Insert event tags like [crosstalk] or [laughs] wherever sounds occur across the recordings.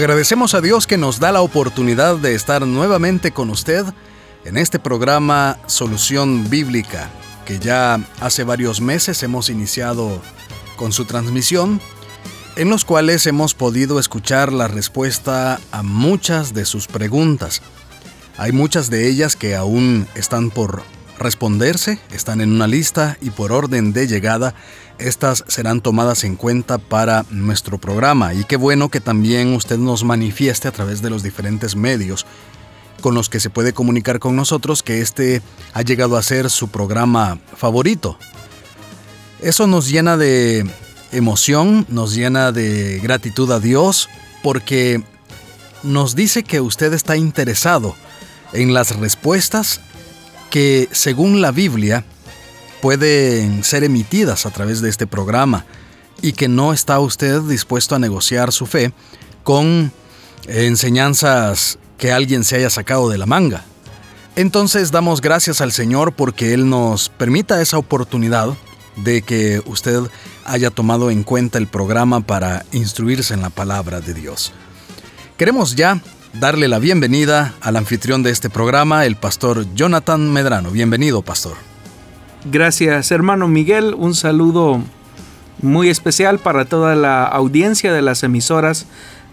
Agradecemos a Dios que nos da la oportunidad de estar nuevamente con usted en este programa Solución Bíblica, que ya hace varios meses hemos iniciado con su transmisión, en los cuales hemos podido escuchar la respuesta a muchas de sus preguntas. Hay muchas de ellas que aún están por responderse, están en una lista y por orden de llegada estas serán tomadas en cuenta para nuestro programa. Y qué bueno que también usted nos manifieste a través de los diferentes medios con los que se puede comunicar con nosotros que este ha llegado a ser su programa favorito. Eso nos llena de emoción, nos llena de gratitud a Dios porque nos dice que usted está interesado en las respuestas que, según la Biblia, pueden ser emitidas a través de este programa y que no está usted dispuesto a negociar su fe con enseñanzas que alguien se haya sacado de la manga. Entonces damos gracias al Señor porque Él nos permita esa oportunidad de que usted haya tomado en cuenta el programa para instruirse en la palabra de Dios. Queremos ya darle la bienvenida al anfitrión de este programa, el pastor Jonathan Medrano. Bienvenido, pastor. Gracias, hermano Miguel. Un saludo muy especial para toda la audiencia de las emisoras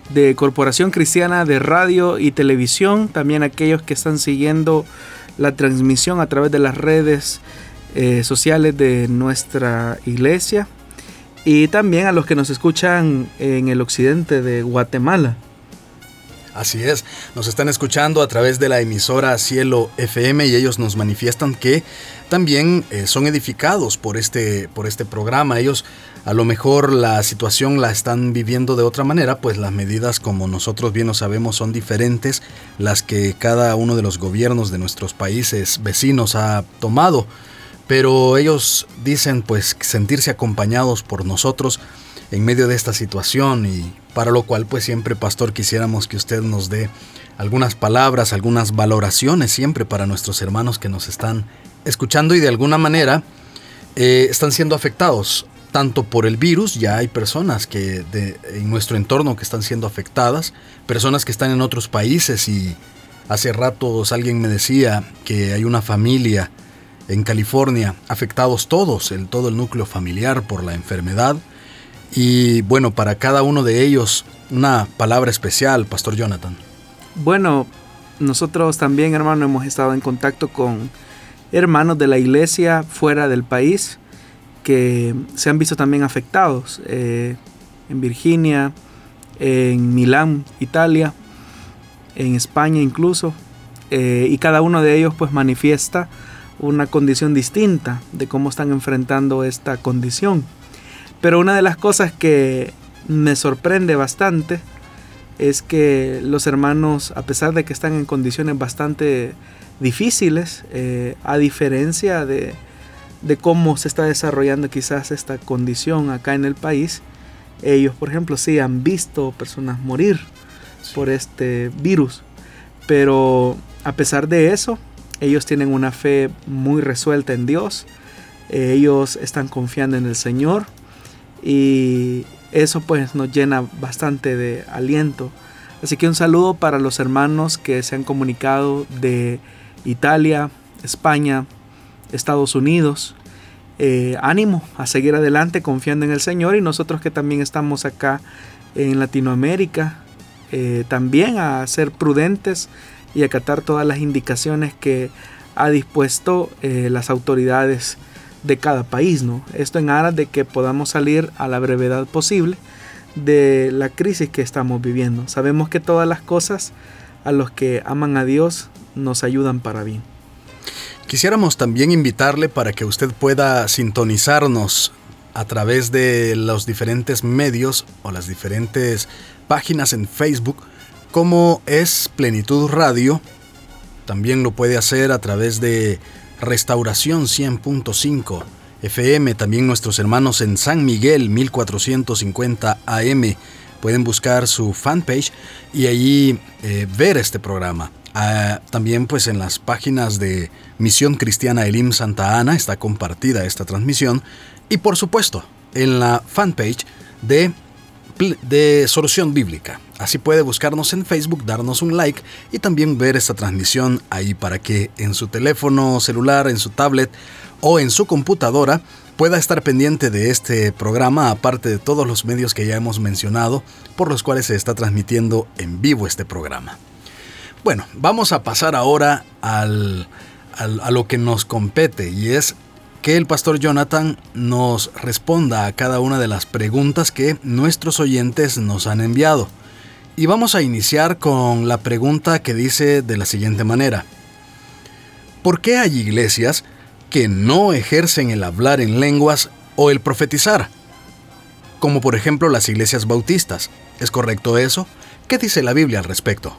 de Corporación Cristiana de Radio y Televisión, también aquellos que están siguiendo la transmisión a través de las redes eh, sociales de nuestra iglesia y también a los que nos escuchan en el occidente de Guatemala. Así es, nos están escuchando a través de la emisora Cielo FM y ellos nos manifiestan que también eh, son edificados por este, por este programa. Ellos a lo mejor la situación la están viviendo de otra manera, pues las medidas como nosotros bien lo sabemos son diferentes, las que cada uno de los gobiernos de nuestros países vecinos ha tomado. Pero ellos dicen pues sentirse acompañados por nosotros en medio de esta situación y para lo cual pues siempre pastor quisiéramos que usted nos dé algunas palabras, algunas valoraciones siempre para nuestros hermanos que nos están escuchando y de alguna manera eh, están siendo afectados tanto por el virus, ya hay personas que en nuestro entorno que están siendo afectadas, personas que están en otros países y hace rato alguien me decía que hay una familia en California afectados todos, el, todo el núcleo familiar por la enfermedad, y bueno, para cada uno de ellos, una palabra especial, Pastor Jonathan. Bueno, nosotros también, hermano, hemos estado en contacto con hermanos de la iglesia fuera del país que se han visto también afectados. Eh, en Virginia, en Milán, Italia, en España incluso. Eh, y cada uno de ellos pues manifiesta una condición distinta de cómo están enfrentando esta condición. Pero una de las cosas que me sorprende bastante es que los hermanos, a pesar de que están en condiciones bastante difíciles, eh, a diferencia de, cómo se está desarrollando quizás esta condición acá en el país, ellos, por ejemplo, sí han visto personas morir por este virus. Pero a pesar de eso, ellos tienen una fe muy resuelta en Dios. ellos están confiando en el Señor y eso pues nos llena bastante de aliento. Así que un saludo para los hermanos que se han comunicado de Italia, España, Estados Unidos. Eh, ánimo a seguir adelante confiando en el Señor y nosotros que también estamos acá en Latinoamérica, eh, también a ser prudentes y acatar todas las indicaciones que ha dispuesto eh, las autoridades de cada país, ¿no? Esto en aras de que podamos salir a la brevedad posible de la crisis que estamos viviendo. Sabemos que todas las cosas a los que aman a Dios nos ayudan para bien. Quisiéramos también invitarle para que usted pueda sintonizarnos a través de los diferentes medios o las diferentes páginas en Facebook, como es Plenitud Radio. También lo puede hacer a través de Restauración 100.5 FM, también nuestros hermanos en San Miguel 1450 AM. Pueden buscar su fanpage y allí eh, ver este programa. Ah, también pues en las páginas de Misión Cristiana Elim Santa Ana está compartida esta transmisión y por supuesto en la fanpage de, de Solución Bíblica. Así puede buscarnos en Facebook, darnos un like y también ver esta transmisión ahí para que en su teléfono celular, en su tablet o en su computadora pueda estar pendiente de este programa, aparte de todos los medios que ya hemos mencionado, por los cuales se está transmitiendo en vivo este programa. Bueno, vamos a pasar ahora al, a lo que nos compete y es que el pastor Jonathan nos responda a cada una de las preguntas que nuestros oyentes nos han enviado. Y vamos a iniciar con la pregunta que dice de la siguiente manera. ¿Por qué hay iglesias que no ejercen el hablar en lenguas o el profetizar? Como por ejemplo las iglesias bautistas. ¿Es correcto eso? ¿Qué dice la Biblia al respecto?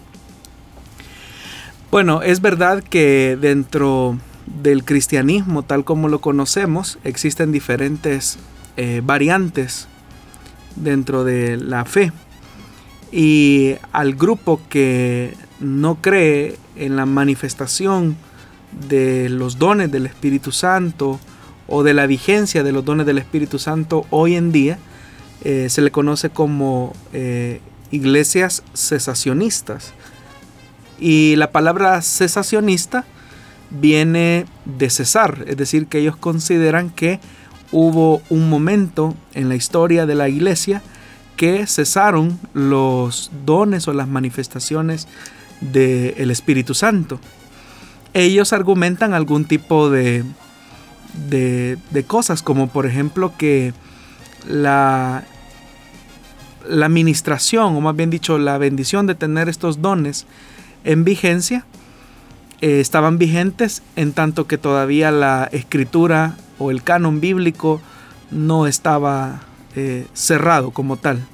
Bueno, es verdad que dentro del cristianismo tal como lo conocemos existen diferentes eh, variantes dentro de la fe. Y al grupo que no cree en la manifestación de los dones del Espíritu Santo o de la vigencia de los dones del Espíritu Santo hoy en día, eh, se le conoce como eh, iglesias cesacionistas. Y la palabra cesacionista viene de cesar, es decir, que ellos consideran que hubo un momento en la historia de la iglesia que cesaron los dones o las manifestaciones del Espíritu Santo. Ellos argumentan algún tipo de, de, de, cosas, como por ejemplo que la, la administración, o más bien dicho, la bendición de tener estos dones, en vigencia eh, estaban vigentes en tanto que todavía la escritura o el canon bíblico no estaba eh, cerrado como tal.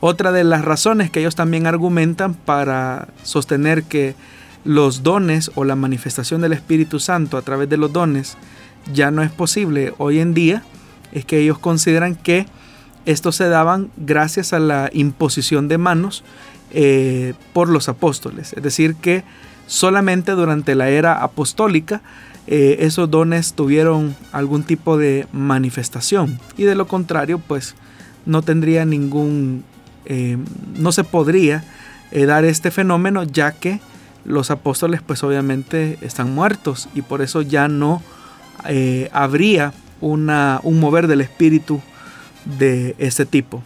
Otra de las razones que ellos también argumentan para sostener que los dones o la manifestación del Espíritu Santo a través de los dones ya no es posible hoy en día es que ellos consideran que estos se daban gracias a la imposición de manos eh, por los apóstoles. Es decir, que solamente durante la era apostólica eh, esos dones tuvieron algún tipo de manifestación y de lo contrario pues no tendría ningún, eh, no se podría dar este fenómeno ya que los apóstoles pues obviamente están muertos y por eso ya no habría una, un mover del espíritu de este tipo.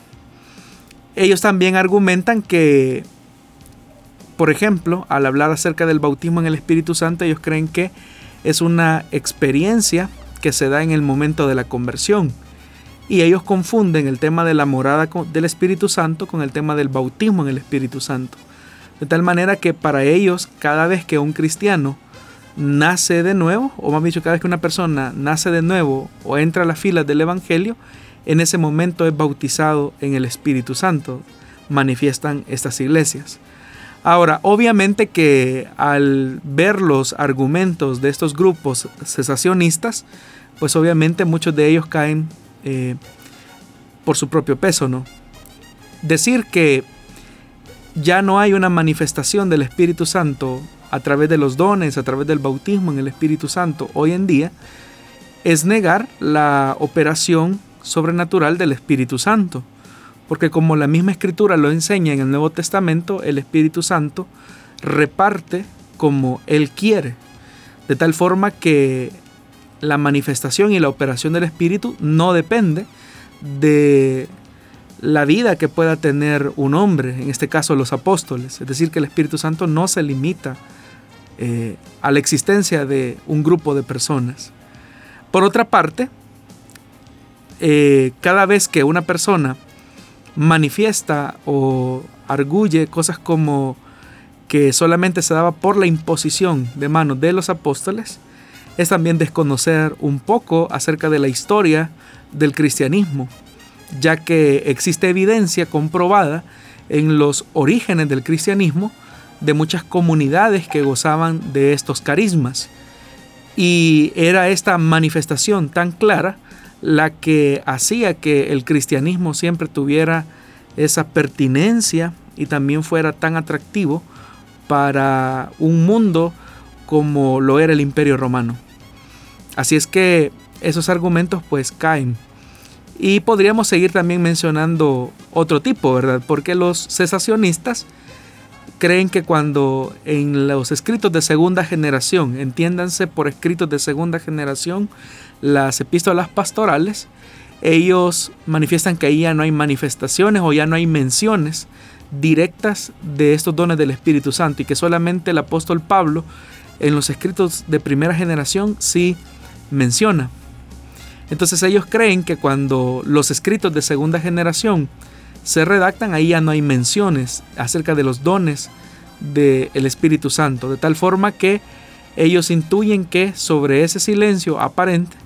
Ellos también argumentan que, por ejemplo, al hablar acerca del bautismo en el Espíritu Santo, ellos creen que es una experiencia que se da en el momento de la conversión. Y ellos confunden el tema de la morada del Espíritu Santo con el tema del bautismo en el Espíritu Santo. De tal manera que para ellos, cada vez que un cristiano nace de nuevo, o más dicho, cada vez que una persona nace de nuevo o entra a las filas del Evangelio, en ese momento es bautizado en el Espíritu Santo, manifiestan estas iglesias. Ahora, obviamente que al ver los argumentos de estos grupos cesacionistas, pues obviamente muchos de ellos caen eh, por su propio peso, ¿no? Decir que ya no hay una manifestación del Espíritu Santo a través de los dones, a través del bautismo en el Espíritu Santo hoy en día, es negar la operación sobrenatural del Espíritu Santo. Porque como la misma escritura lo enseña en el Nuevo Testamento, el Espíritu Santo reparte como Él quiere. De tal forma que la manifestación y la operación del Espíritu no depende de la vida que pueda tener un hombre, en este caso los apóstoles. Es decir, que el Espíritu Santo no se limita eh, a la existencia de un grupo de personas. Por otra parte, eh, cada vez que una persona manifiesta o arguye cosas como que solamente se daba por la imposición de manos de los apóstoles, es también desconocer un poco acerca de la historia del cristianismo, ya que existe evidencia comprobada en los orígenes del cristianismo de muchas comunidades que gozaban de estos carismas. Y era esta manifestación tan clara la que hacía que el cristianismo siempre tuviera esa pertinencia y también fuera tan atractivo para un mundo como lo era el imperio romano. Así es que esos argumentos pues caen. Y podríamos seguir también mencionando otro tipo, ¿verdad? Porque los cesacionistas creen que cuando en los escritos de segunda generación, entiéndanse por escritos de segunda generación, las epístolas pastorales, ellos manifiestan que ahí ya no hay manifestaciones o ya no hay menciones directas de estos dones del Espíritu Santo y que solamente el apóstol Pablo en los escritos de primera generación sí menciona. Entonces ellos creen que cuando los escritos de segunda generación se redactan, ahí ya no hay menciones acerca de los dones del Espíritu Santo, de tal forma que ellos intuyen que sobre ese silencio aparente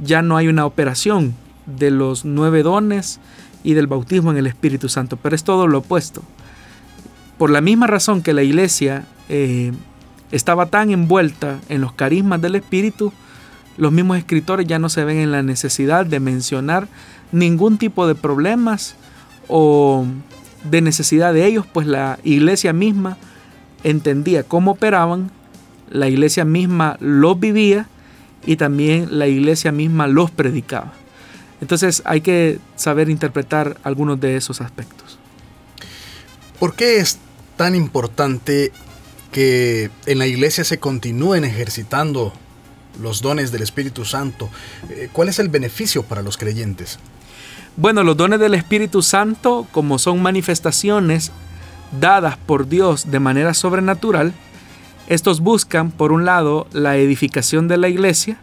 ya no hay una operación de los nueve dones y del bautismo en el Espíritu Santo, pero es todo lo opuesto. Por la misma razón que la iglesia eh, estaba tan envuelta en los carismas del Espíritu, los mismos escritores ya no se ven en la necesidad de mencionar ningún tipo de problemas o de necesidad de ellos, pues la iglesia misma entendía cómo operaban, la iglesia misma los vivía y también la iglesia misma los predicaba. Entonces hay que saber interpretar algunos de esos aspectos. ¿Por qué es tan importante que en la iglesia se continúen ejercitando los dones del Espíritu Santo? Eh, ¿Cuál es el beneficio para los creyentes? Bueno, los dones del Espíritu Santo, como son manifestaciones dadas por Dios de manera sobrenatural, estos buscan, por un lado, la edificación de la iglesia,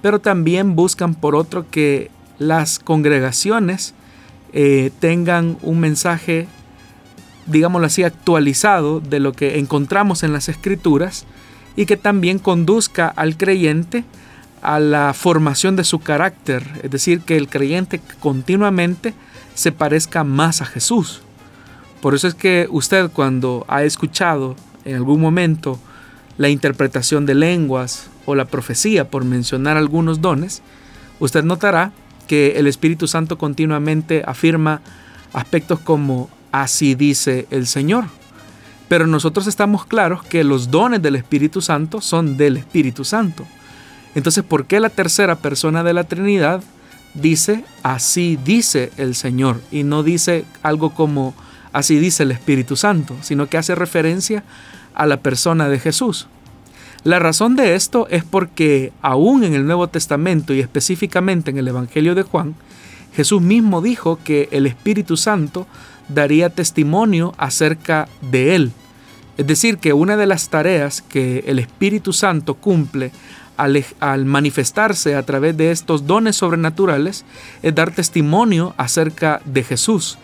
pero también buscan, por otro, que las congregaciones eh, tengan un mensaje, digámoslo así, actualizado de lo que encontramos en las escrituras y que también conduzca al creyente a la formación de su carácter, es decir, que el creyente continuamente se parezca más a Jesús. Por eso es que usted cuando ha escuchado en algún momento la interpretación de lenguas o la profecía, por mencionar algunos dones, usted notará que el Espíritu Santo continuamente afirma aspectos como así dice el Señor. Pero nosotros estamos claros que los dones del Espíritu Santo son del Espíritu Santo. Entonces, ¿por qué la tercera persona de la Trinidad dice así dice el Señor y no dice algo como así dice el Espíritu Santo, sino que hace referencia a la persona de Jesús? La razón de esto es porque aún en el Nuevo Testamento y específicamente en el Evangelio de Juan, Jesús mismo dijo que el Espíritu Santo daría testimonio acerca de él. Es decir, que una de las tareas que el Espíritu Santo cumple al, al, manifestarse a través de estos dones sobrenaturales es dar testimonio acerca de Jesús.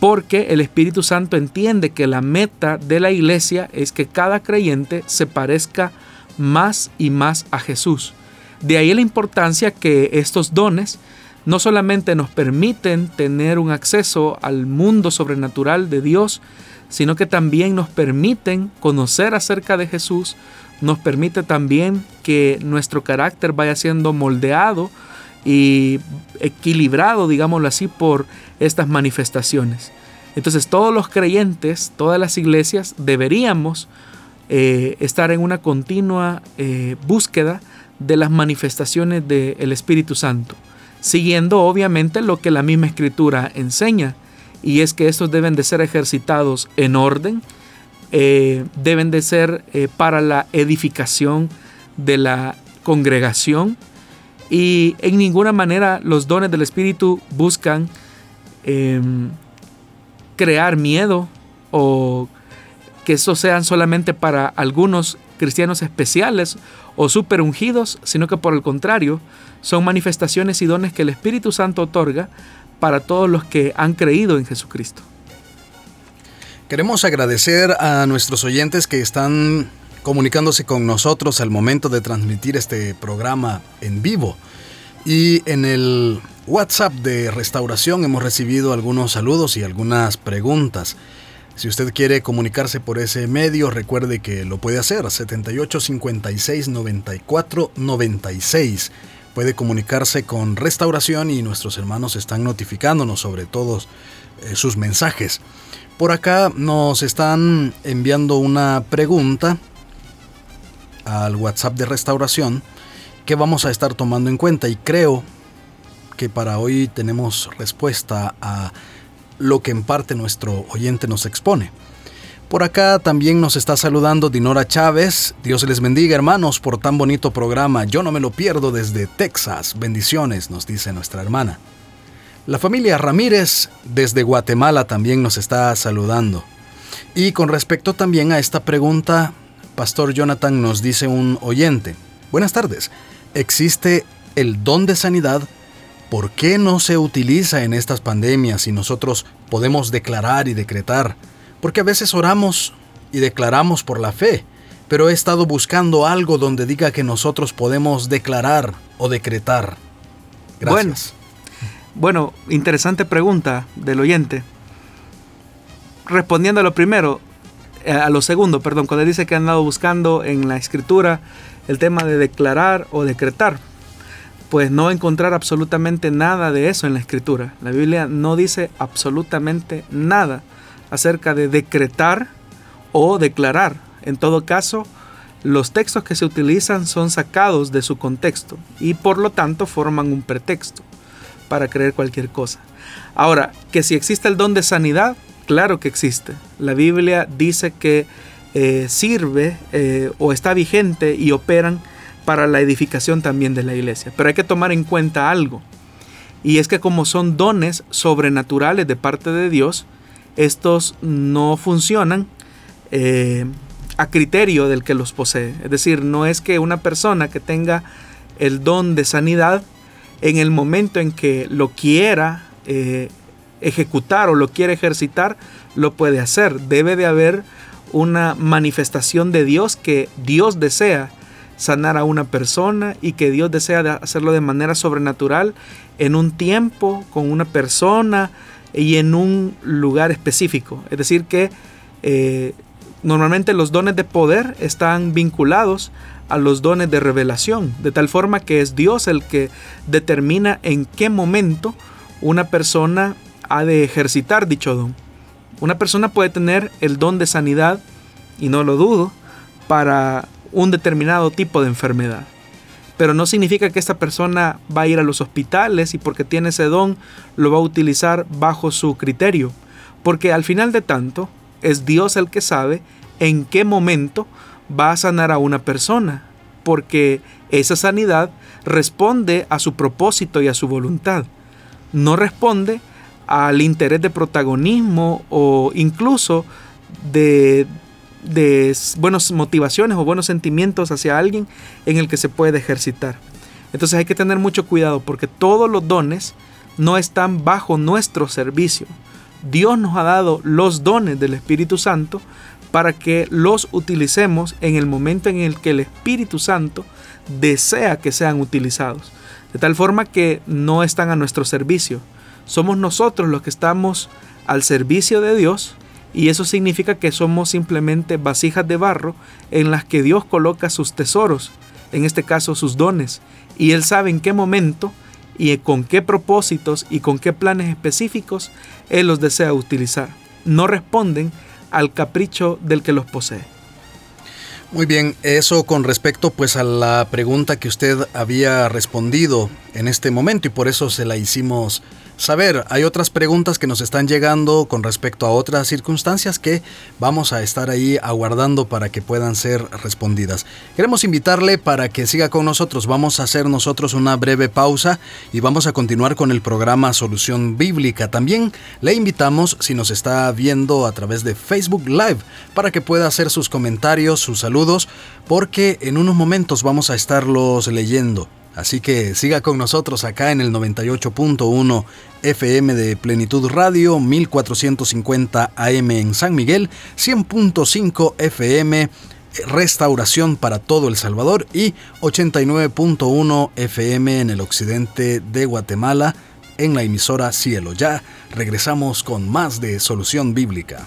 Porque el Espíritu Santo entiende que la meta de la iglesia es que cada creyente se parezca más y más a Jesús. De ahí la importancia que estos dones no solamente nos permiten tener un acceso al mundo sobrenatural de Dios, sino que también nos permiten conocer acerca de Jesús, nos permite también que nuestro carácter vaya siendo moldeado y equilibrado, digámoslo así, por estas manifestaciones. Entonces todos los creyentes, todas las iglesias deberíamos eh, estar en una continua eh, búsqueda de las manifestaciones del Espíritu Santo, siguiendo obviamente lo que la misma escritura enseña, y es que estos deben de ser ejercitados en orden, eh, deben de ser para la edificación de la congregación, y en ninguna manera los dones del Espíritu buscan em, crear miedo o que eso sean solamente para algunos cristianos especiales o super ungidos, sino que por el contrario, son manifestaciones y dones que el Espíritu Santo otorga para todos los que han creído en Jesucristo. Queremos agradecer a nuestros oyentes que están comunicándose con nosotros al momento de transmitir este programa en vivo. Y en el WhatsApp de Restauración hemos recibido algunos saludos y algunas preguntas. Si usted quiere comunicarse por ese medio, recuerde que lo puede hacer 78 56 94 96. Puede comunicarse con Restauración y nuestros hermanos están notificándonos sobre todos eh, sus mensajes. Por acá nos están enviando una pregunta al WhatsApp de Restauración que vamos a estar tomando en cuenta y creo que para hoy tenemos respuesta a lo que en parte nuestro oyente nos expone. Por acá también nos está saludando Dinora Chávez. Dios les bendiga hermanos por tan bonito programa. Yo no me lo pierdo desde Texas. Bendiciones, nos dice nuestra hermana. La familia Ramírez desde Guatemala también nos está saludando. Y con respecto también a esta pregunta, Pastor Jonathan nos dice un oyente. Buenas tardes. ¿Existe el don de sanidad ¿Por qué no se utiliza en estas pandemias y nosotros podemos declarar y decretar? Porque a veces oramos y declaramos por la fe, pero he estado buscando algo donde diga que nosotros podemos declarar o decretar. Gracias. Bueno, interesante pregunta del oyente. Respondiendo a lo primero, a lo segundo, perdón, cuando dice que han andado buscando en la escritura el tema de declarar o decretar pues no encontrar absolutamente nada de eso en la escritura. La Biblia no dice absolutamente nada acerca de decretar o declarar. En todo caso, los textos que se utilizan son sacados de su contexto y por lo tanto forman un pretexto para creer cualquier cosa. Ahora, que si existe el don de sanidad, claro que existe. La Biblia dice que eh, sirve eh, o está vigente y operan para la edificación también de la iglesia. Pero hay que tomar en cuenta algo. Y es que como son dones sobrenaturales de parte de Dios, estos no funcionan eh, a criterio del que los posee. Es decir, no es que una persona que tenga el don de sanidad, en el momento en que lo quiera eh, ejecutar o lo quiere ejercitar, lo puede hacer. Debe de haber una manifestación de Dios que Dios desea sanar a una persona y que Dios desea hacerlo de manera sobrenatural en un tiempo, con una persona y en un lugar específico. Es decir, que eh, normalmente los dones de poder están vinculados a los dones de revelación, de tal forma que es Dios el que determina en qué momento una persona ha de ejercitar dicho don. Una persona puede tener el don de sanidad, y no lo dudo, para un determinado tipo de enfermedad. Pero no significa que esta persona va a ir a los hospitales y porque tiene ese don lo va a utilizar bajo su criterio. Porque al final de tanto es Dios el que sabe en qué momento va a sanar a una persona. Porque esa sanidad responde a su propósito y a su voluntad. No responde al interés de protagonismo o incluso de, de buenas motivaciones o buenos sentimientos hacia alguien en el que se puede ejercitar. Entonces hay que tener mucho cuidado porque todos los dones no están bajo nuestro servicio. Dios nos ha dado los dones del Espíritu Santo para que los utilicemos en el momento en el que el Espíritu Santo desea que sean utilizados. De tal forma que no están a nuestro servicio. Somos nosotros los que estamos al servicio de Dios y eso significa que somos simplemente vasijas de barro en las que Dios coloca sus tesoros, en este caso sus dones, y Él sabe en qué momento y con qué propósitos y con qué planes específicos Él los desea utilizar. No responden al capricho del que los posee. Muy bien, eso con respecto pues a la pregunta que usted había respondido en este momento y por eso se la hicimos saber. Hay otras preguntas que nos están llegando con respecto a otras circunstancias que vamos a estar ahí aguardando para que puedan ser respondidas. Queremos invitarle para que siga con nosotros. Vamos a hacer nosotros una breve pausa y vamos a continuar con el programa Solución Bíblica. También le invitamos, si nos está viendo a través de Facebook Live, para que pueda hacer sus comentarios, sus saludos, porque en unos momentos vamos a estarlos leyendo. Así que siga con nosotros acá en el 98.1 FM de Plenitud Radio, 1450 AM en San Miguel, 100.5 FM restauración para todo El Salvador y 89.1 FM en el occidente de Guatemala en la emisora Cielo. Ya regresamos con más de Solución Bíblica.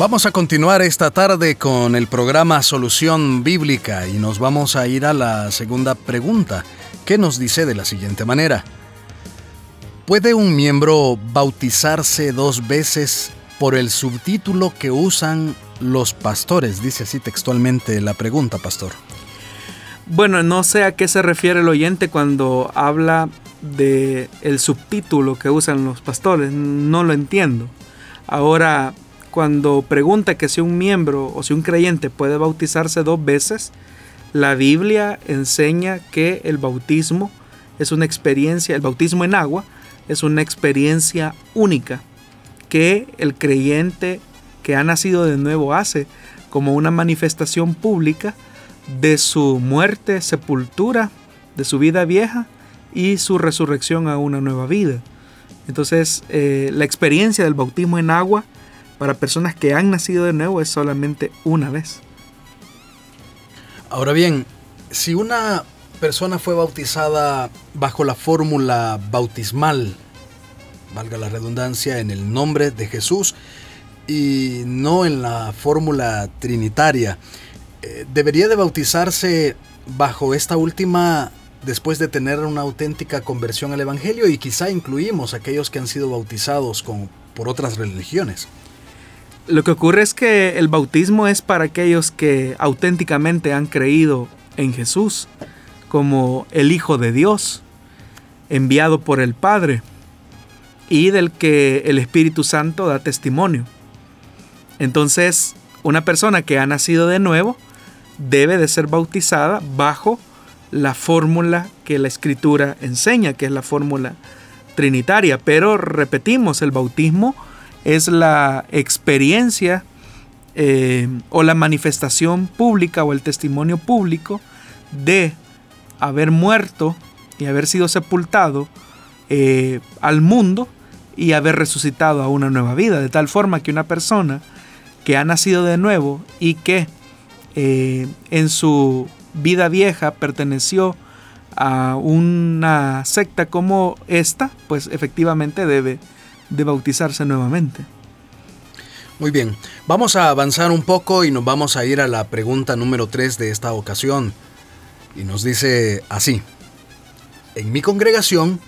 Vamos a continuar esta tarde con el programa Solución Bíblica y nos vamos a ir a la segunda pregunta, que nos dice de la siguiente manera. ¿Puede un miembro bautizarse dos veces por el subtítulo que usan los pastores? Dice así textualmente la pregunta, pastor. Bueno, no sé a qué se refiere el oyente cuando habla de el subtítulo que usan los pastores, no lo entiendo. Ahora, cuando pregunta que si un miembro o si un creyente puede bautizarse dos veces, la Biblia enseña que el bautismo es una experiencia, el bautismo en agua es una experiencia única que el creyente que ha nacido de nuevo hace como una manifestación pública de su muerte, sepultura, de su vida vieja y su resurrección a una nueva vida. Entonces, eh, la experiencia del bautismo en agua para personas que han nacido de nuevo es solamente una vez. Ahora bien, si una persona fue bautizada bajo la fórmula bautismal, valga la redundancia, en el nombre de Jesús y no en la fórmula trinitaria, eh, ¿debería de bautizarse bajo esta última después de tener una auténtica conversión al Evangelio y quizá incluimos aquellos que han sido bautizados con, por otras religiones? Lo que ocurre es que el bautismo es para aquellos que auténticamente han creído en Jesús como el Hijo de Dios, enviado por el Padre, y del que el Espíritu Santo da testimonio. Entonces, una persona que ha nacido de nuevo debe de ser bautizada bajo la fórmula que la Escritura enseña, que es la fórmula trinitaria. Pero repetimos, el bautismo es la experiencia eh, o la manifestación pública o el testimonio público de haber muerto y haber sido sepultado eh, al mundo y haber resucitado a una nueva vida, de tal forma que una persona que ha nacido de nuevo y que eh, en su vida vieja perteneció a una secta como esta, pues efectivamente debe de bautizarse nuevamente. Muy bien, vamos a avanzar un poco y nos vamos a ir a la pregunta número 3 de esta ocasión. Y nos dice así, en mi congregación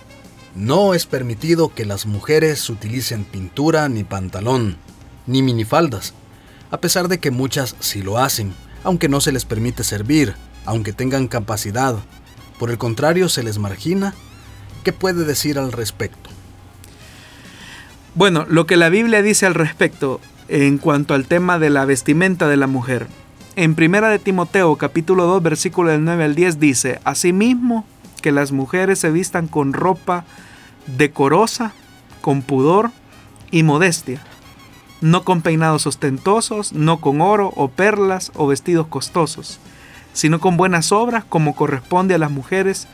no es permitido que las mujeres utilicen pintura ni pantalón, ni minifaldas, a pesar de que muchas sí lo hacen, aunque no se les permite servir, aunque tengan capacidad. Por el contrario, se les margina. ¿Qué puede decir al respecto? Bueno, lo que la Biblia dice al respecto en cuanto al tema de la vestimenta de la mujer. En Primera de Timoteo capítulo 2 versículo del 9 al 10 dice, Asimismo, que las mujeres se vistan con ropa decorosa, con pudor y modestia, no con peinados ostentosos, no con oro o perlas o vestidos costosos, sino con buenas obras como corresponde a las mujeres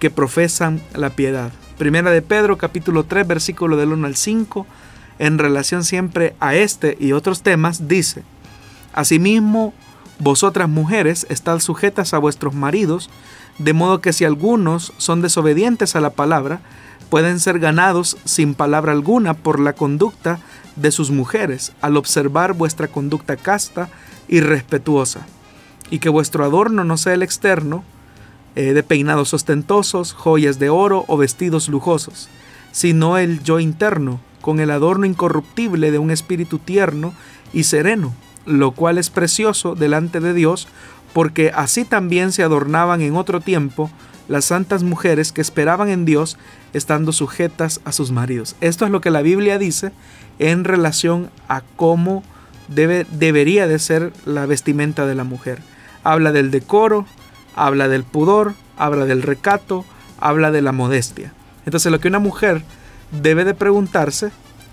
que profesan la piedad. Primera de Pedro capítulo 3 versículo del 1 al 5, en relación siempre a este y otros temas, dice, Asimismo, vosotras mujeres estad sujetas a vuestros maridos, de modo que si algunos son desobedientes a la palabra, pueden ser ganados sin palabra alguna por la conducta de sus mujeres, al observar vuestra conducta casta y respetuosa, y que vuestro adorno no sea el externo, eh, de peinados ostentosos, joyas de oro o vestidos lujosos, sino el yo interno, con el adorno incorruptible de un espíritu tierno y sereno, lo cual es precioso delante de Dios, porque así también se adornaban en otro tiempo las santas mujeres que esperaban en Dios estando sujetas a sus maridos. Esto es lo que la Biblia dice en relación a cómo debe, debería de ser la vestimenta de la mujer. Habla del decoro, habla del pudor, habla del recato, habla de la modestia. Entonces lo que una mujer debe de preguntarse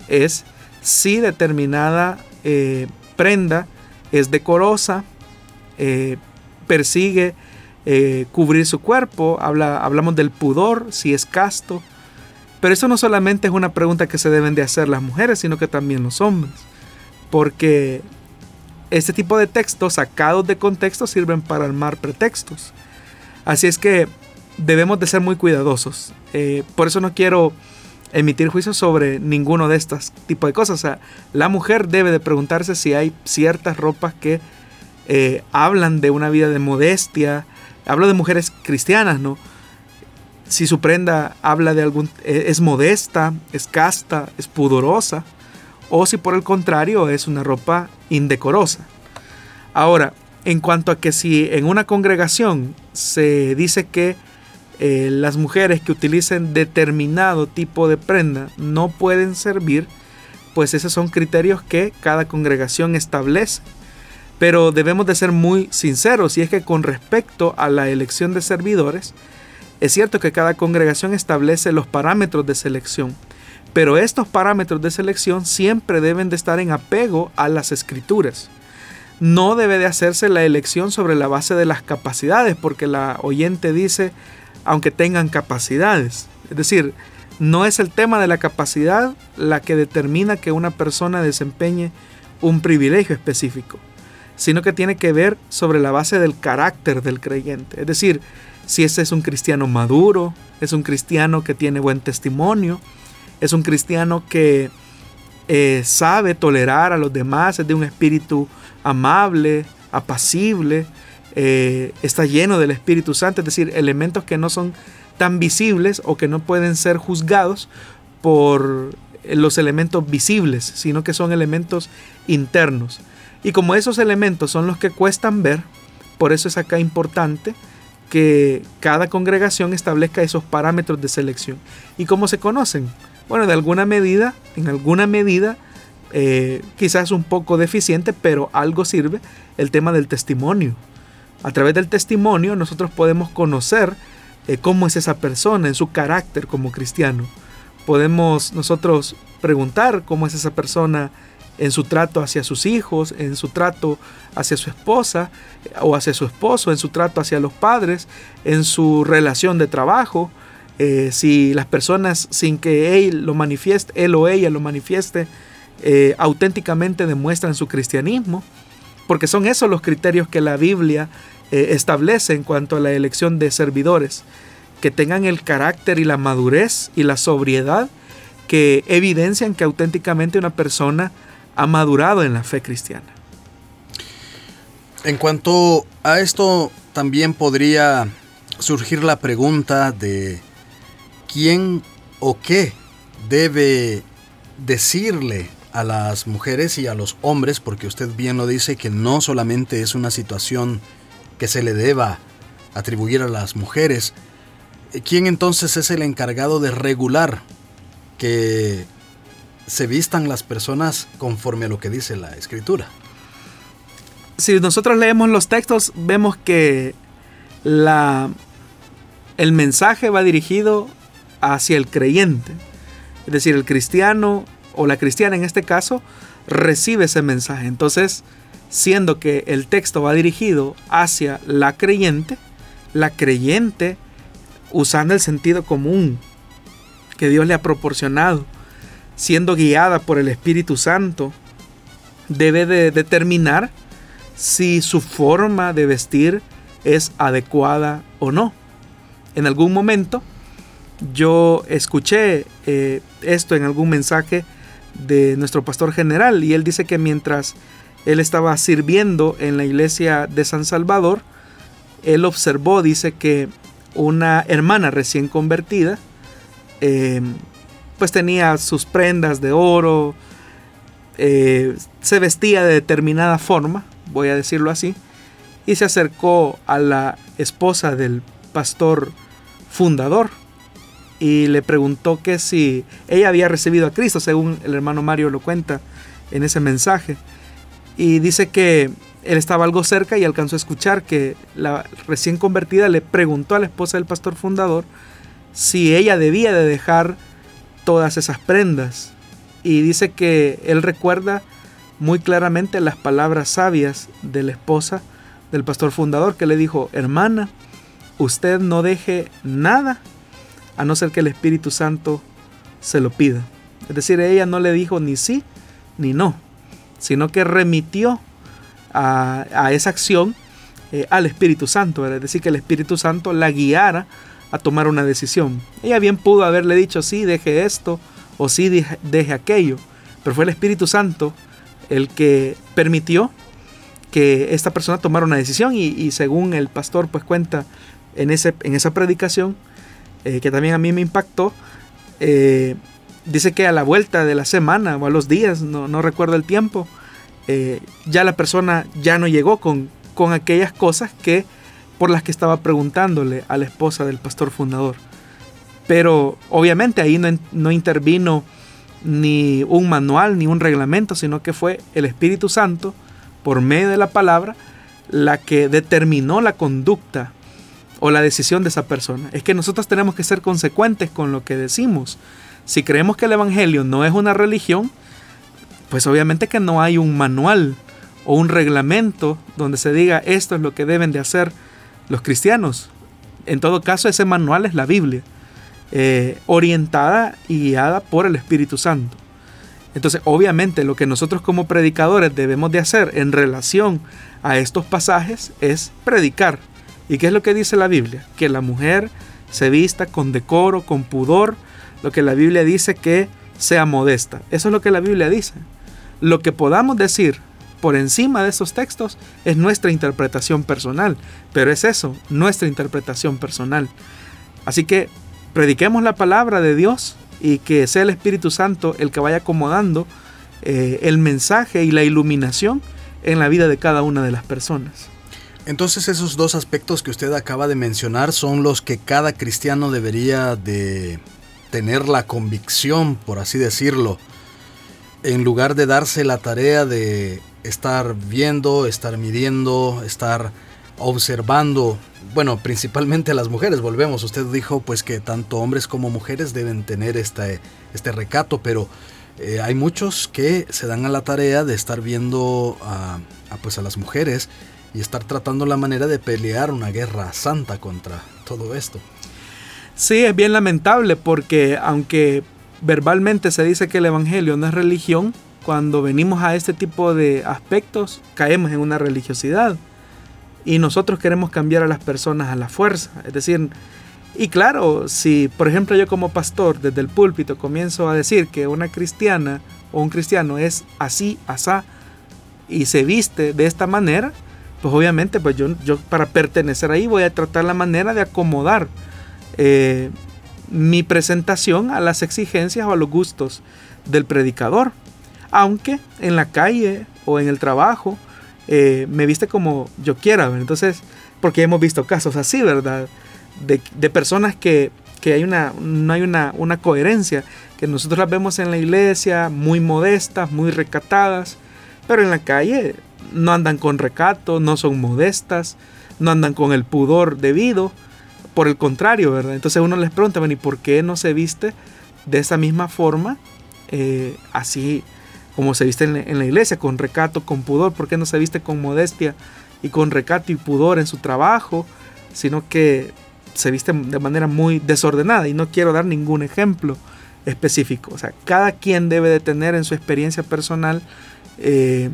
es si determinada eh, prenda es decorosa, eh, persigue eh, cubrir su cuerpo, habla, hablamos del pudor, si es casto. Pero eso no solamente es una pregunta que se deben de hacer las mujeres, sino que también los hombres. Porque este tipo de textos sacados de contexto sirven para armar pretextos. Así es que debemos de ser muy cuidadosos. Eh, por eso no quiero emitir juicios sobre ninguno de estos tipos de cosas. La mujer debe de preguntarse si hay ciertas ropas que eh, hablan de una vida de modestia, Hablo de mujeres cristianas, ¿no? Si su prenda habla de algún e, es modesta, es casta, es pudorosa, o si por el contrario es una ropa indecorosa. Ahora, en cuanto a que si en una congregación se dice que eh, las mujeres que utilicen determinado tipo de prenda no pueden servir, pues esos son criterios que cada congregación establece. Pero debemos de ser muy sinceros y es que con respecto a la elección de servidores, es cierto que cada congregación establece los parámetros de selección, pero estos parámetros de selección siempre deben de estar en apego a las escrituras. No debe de hacerse la elección sobre la base de las capacidades, porque la oyente dice, aunque tengan capacidades. Es decir, no es el tema de la capacidad la que determina que una persona desempeñe un privilegio específico sino que tiene que ver sobre la base del carácter del creyente. Es decir, si ese es un cristiano maduro, es un cristiano que tiene buen testimonio, es un cristiano que eh, sabe tolerar a los demás, es de un espíritu amable, apacible, eh, está lleno del Espíritu Santo, es decir, elementos que no son tan visibles o que no pueden ser juzgados por los elementos visibles, sino que son elementos internos. Y como esos elementos son los que cuestan ver, por eso es acá importante que cada congregación establezca esos parámetros de selección. ¿Y cómo se conocen? Bueno, de alguna medida, en alguna medida, eh, quizás un poco deficiente, pero algo sirve el tema del testimonio. A través del testimonio nosotros podemos conocer eh, cómo es esa persona en su carácter como cristiano. Podemos nosotros preguntar cómo es esa persona en su trato hacia sus hijos, en su trato hacia su esposa o hacia su esposo, en su trato hacia los padres, en su relación de trabajo. Eh, si las personas sin que él lo manifieste, él o ella lo manifieste, eh, auténticamente demuestran su cristianismo, porque son esos los criterios que la Biblia eh, establece en cuanto a la elección de servidores, que tengan el carácter y la madurez y la sobriedad que evidencian que auténticamente una persona ha madurado en la fe cristiana. En cuanto a esto, también podría surgir la pregunta de quién o qué debe decirle a las mujeres y a los hombres, porque usted bien lo dice que no solamente es una situación que se le deba atribuir a las mujeres, ¿quién entonces es el encargado de regular que se vistan las personas conforme a lo que dice la escritura. Si nosotros leemos los textos, vemos que la, el mensaje va dirigido hacia el creyente. Es decir, el cristiano o la cristiana en este caso recibe ese mensaje. Entonces, siendo que el texto va dirigido hacia la creyente, la creyente, usando el sentido común que Dios le ha proporcionado, siendo guiada por el Espíritu Santo, debe de determinar si su forma de vestir es adecuada o no. En algún momento yo escuché eh, esto en algún mensaje de nuestro pastor general y él dice que mientras él estaba sirviendo en la iglesia de San Salvador, él observó, dice que una hermana recién convertida, em, pues tenía sus prendas de oro, eh, se vestía de determinada forma, voy a decirlo así, y se acercó a la esposa del pastor fundador y le preguntó que si ella había recibido a Cristo, según el hermano Mario lo cuenta en ese mensaje. Y dice que él estaba algo cerca y alcanzó a escuchar que la recién convertida le preguntó a la esposa del pastor fundador si ella debía de dejar todas esas prendas. Y dice que él recuerda muy claramente las palabras sabias de la esposa del pastor fundador que le dijo, hermana, usted no deje nada a no ser que el Espíritu Santo se lo pida. Es decir, ella no le dijo ni sí ni no, sino que remitió a, esa acción eh, al Espíritu Santo, es decir, que el Espíritu Santo la guiara a tomar una decisión. Ella bien pudo haberle dicho sí, deje esto o sí, deje, aquello, pero fue el Espíritu Santo el que permitió que esta persona tomara una decisión y, según el pastor pues cuenta en, ese, en esa predicación, eh, que también a mí me impactó, eh, dice que a la vuelta de la semana o a los días, no, no recuerdo el tiempo, eh, ya la persona ya no llegó con, con aquellas cosas que por las que estaba preguntándole a la esposa del pastor fundador. Pero obviamente ahí no, no intervino ni un manual ni un reglamento, sino que fue el Espíritu Santo, por medio de la palabra, la que determinó la conducta o la decisión de esa persona. Es que nosotros tenemos que ser consecuentes con lo que decimos. Si creemos que el Evangelio no es una religión, pues obviamente que no hay un manual o un reglamento donde se diga esto es lo que deben de hacer los cristianos. En todo caso, ese manual es la Biblia, eh, orientada y guiada por el Espíritu Santo. Entonces, obviamente, lo que nosotros como predicadores debemos de hacer en relación a estos pasajes es predicar. ¿Y qué es lo que dice la Biblia? Que la mujer se vista con decoro, con pudor, lo que la Biblia dice que sea modesta. Eso es lo que la Biblia dice. Lo que podamos decir por encima de esos textos es nuestra interpretación personal, pero es eso, nuestra interpretación personal. Así que prediquemos la palabra de Dios y que sea el Espíritu Santo el que vaya acomodando eh, el mensaje y la iluminación en la vida de cada una de las personas. Entonces esos dos aspectos que usted acaba de mencionar son los que cada cristiano debería de tener la convicción, por así decirlo, en lugar de darse la tarea de estar viendo, estar midiendo, estar observando, bueno, principalmente las mujeres, volvemos, usted dijo pues que tanto hombres como mujeres deben tener este, este recato, pero eh, hay muchos que se dan a la tarea de estar viendo a, pues a las mujeres y estar tratando la manera de pelear una guerra santa contra todo esto. Sí, es bien lamentable porque aunque verbalmente se dice que el Evangelio no es religión, cuando venimos a este tipo de aspectos caemos en una religiosidad. Y nosotros queremos cambiar a las personas a la fuerza. Es decir, y claro, si por ejemplo yo como pastor desde el púlpito comienzo a decir que una cristiana o un cristiano es así, asá, y se viste de esta manera, pues obviamente pues yo, yo para pertenecer ahí voy a tratar la manera de acomodar eh, mi presentación a las exigencias o a los gustos del predicador. Aunque en la calle o en el trabajo eh, me viste como yo quiera. Entonces, porque hemos visto casos así, ¿verdad? De, personas que, hay una, no hay una, una, coherencia, que nosotros las vemos en la iglesia muy modestas, muy recatadas, pero en la calle no andan con recato, no son modestas, no andan con el pudor debido por el contrario, ¿verdad? Entonces uno les pregunta, ¿y por qué no se viste de esa misma forma, eh, así como se viste en la, iglesia, con recato, con pudor? ¿Por qué no se viste con modestia y con recato y pudor en su trabajo, sino que se viste de manera muy desordenada? Y no quiero dar ningún ejemplo específico. O sea, cada quien debe de tener en su experiencia personal eh,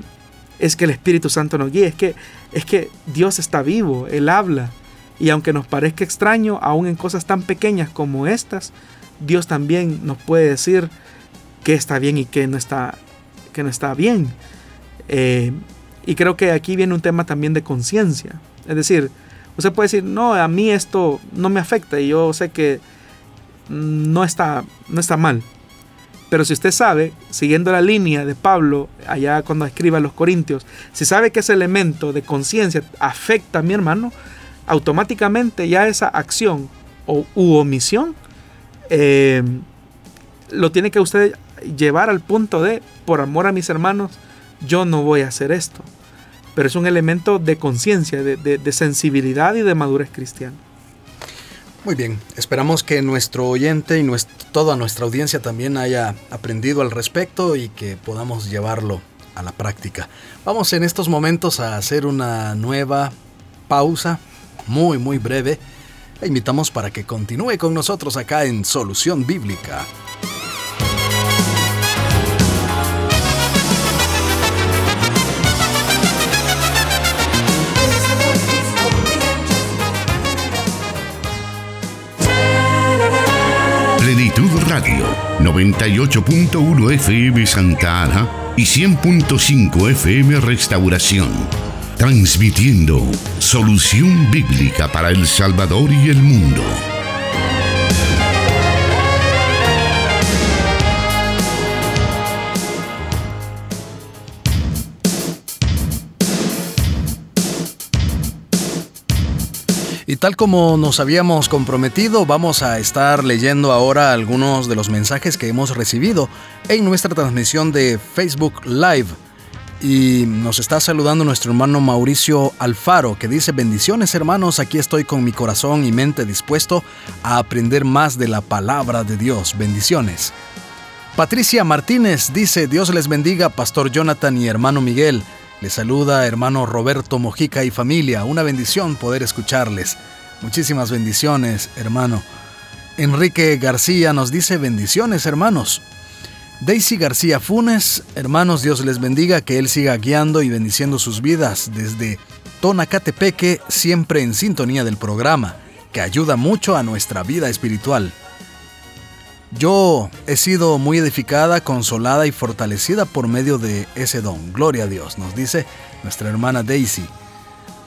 es que el Espíritu Santo nos guíe, es que, es que Dios está vivo, Él habla. Y aunque nos parezca extraño, aún en cosas tan pequeñas como estas, Dios también nos puede decir que está bien y que no está, no está bien. Eh, y creo que aquí viene un tema también de conciencia. Es decir, Usted puede decir, no, a mí esto no me afecta y yo sé que no está, no está mal. Pero si usted sabe, siguiendo la línea de Pablo, allá cuando escriba a los Corintios, si sabe que ese elemento de conciencia afecta a mi hermano, automáticamente ya esa acción o, u omisión eh, lo tiene que usted llevar al punto de, por amor a mis hermanos, yo no voy a hacer esto. Pero es un elemento de conciencia, de, sensibilidad y de madurez cristiana. Muy bien, esperamos que nuestro oyente y toda nuestra audiencia también haya aprendido al respecto y que podamos llevarlo a la práctica. Vamos en estos momentos a hacer una nueva pausa, muy muy breve. Le invitamos para que continúe con nosotros acá en Solución Bíblica. Radio, 98.1 FM Santa Ana y 100.5 FM Restauración. Transmitiendo solución bíblica para El Salvador y el mundo. Y tal como nos habíamos comprometido, vamos a estar leyendo ahora algunos de los mensajes que hemos recibido en nuestra transmisión de Facebook Live. Y nos está saludando nuestro hermano Mauricio Alfaro, que dice, bendiciones hermanos, aquí estoy con mi corazón y mente dispuesto a aprender más de la palabra de Dios. Bendiciones. Patricia Martínez dice, Dios les bendiga, Pastor Jonathan y hermano Miguel. Les saluda hermano Roberto Mojica y familia. Una bendición poder escucharles. Muchísimas bendiciones, hermano. Enrique García nos dice bendiciones, hermanos. Daisy García Funes, hermanos, Dios les bendiga, que Él siga guiando y bendiciendo sus vidas desde Tonacatepeque, siempre en sintonía del programa, que ayuda mucho a nuestra vida espiritual. Yo he sido muy edificada, consolada y fortalecida por medio de ese don. Gloria a Dios, nos dice nuestra hermana Daisy.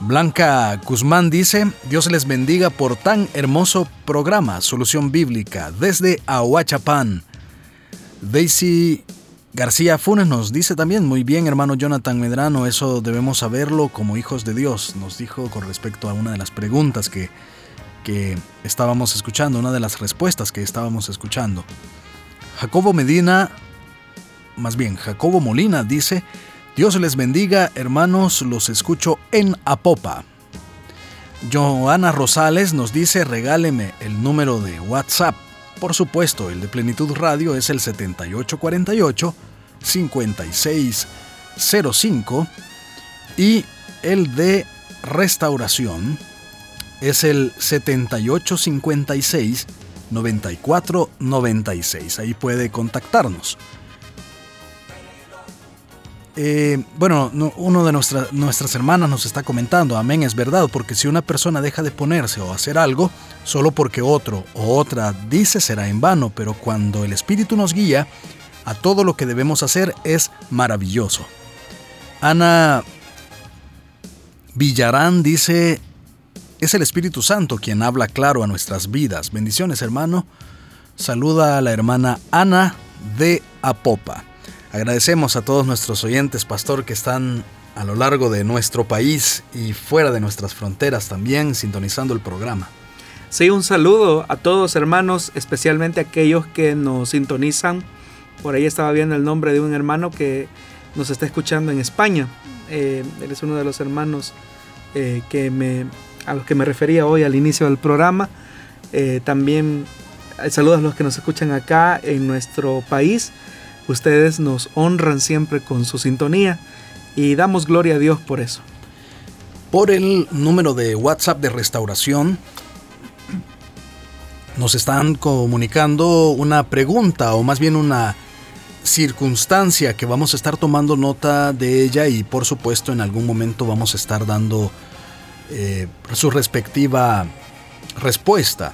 Blanca Guzmán dice, Dios les bendiga por tan hermoso programa, Solución Bíblica, desde Ahuachapán. Daisy García Funes nos dice también, muy bien hermano Jonathan Medrano, eso debemos saberlo como hijos de Dios, nos dijo con respecto a una de las preguntas que que estábamos escuchando, una de las respuestas que estábamos escuchando. Jacobo Medina, más bien Jacobo Molina dice, Dios les bendiga, hermanos, los escucho en Apopa. Joana Rosales nos dice, regáleme el número de WhatsApp. Por supuesto, el de Plenitud Radio es el 7848 5605 y el de Restauración es el 7856 9496. Ahí puede contactarnos. Eh, bueno, uno de nuestras hermanas nos está comentando, amén, es verdad, porque si una persona deja de ponerse o hacer algo, solo porque otro o otra dice será en vano, pero cuando el Espíritu nos guía a todo lo que debemos hacer es maravilloso. Ana Villarán dice, es el Espíritu Santo quien habla claro a nuestras vidas. Bendiciones, hermano. Saluda a la hermana Ana de Apopa. Agradecemos a todos nuestros oyentes, pastor, que están a lo largo de nuestro país y fuera de nuestras fronteras también sintonizando el programa. Sí, un saludo a todos hermanos, especialmente a aquellos que nos sintonizan. Por ahí estaba viendo el nombre de un hermano que nos está escuchando en España. Eh, él es uno de los hermanos eh, que me a los que me refería hoy al inicio del programa. Eh, también eh, saludos a los que nos escuchan acá en nuestro país. Ustedes nos honran siempre con su sintonía y damos gloria a Dios por eso. Por el número de WhatsApp de restauración nos están comunicando una pregunta o más bien una circunstancia que vamos a estar tomando nota de ella y por supuesto en algún momento vamos a estar dando eh, su respectiva respuesta.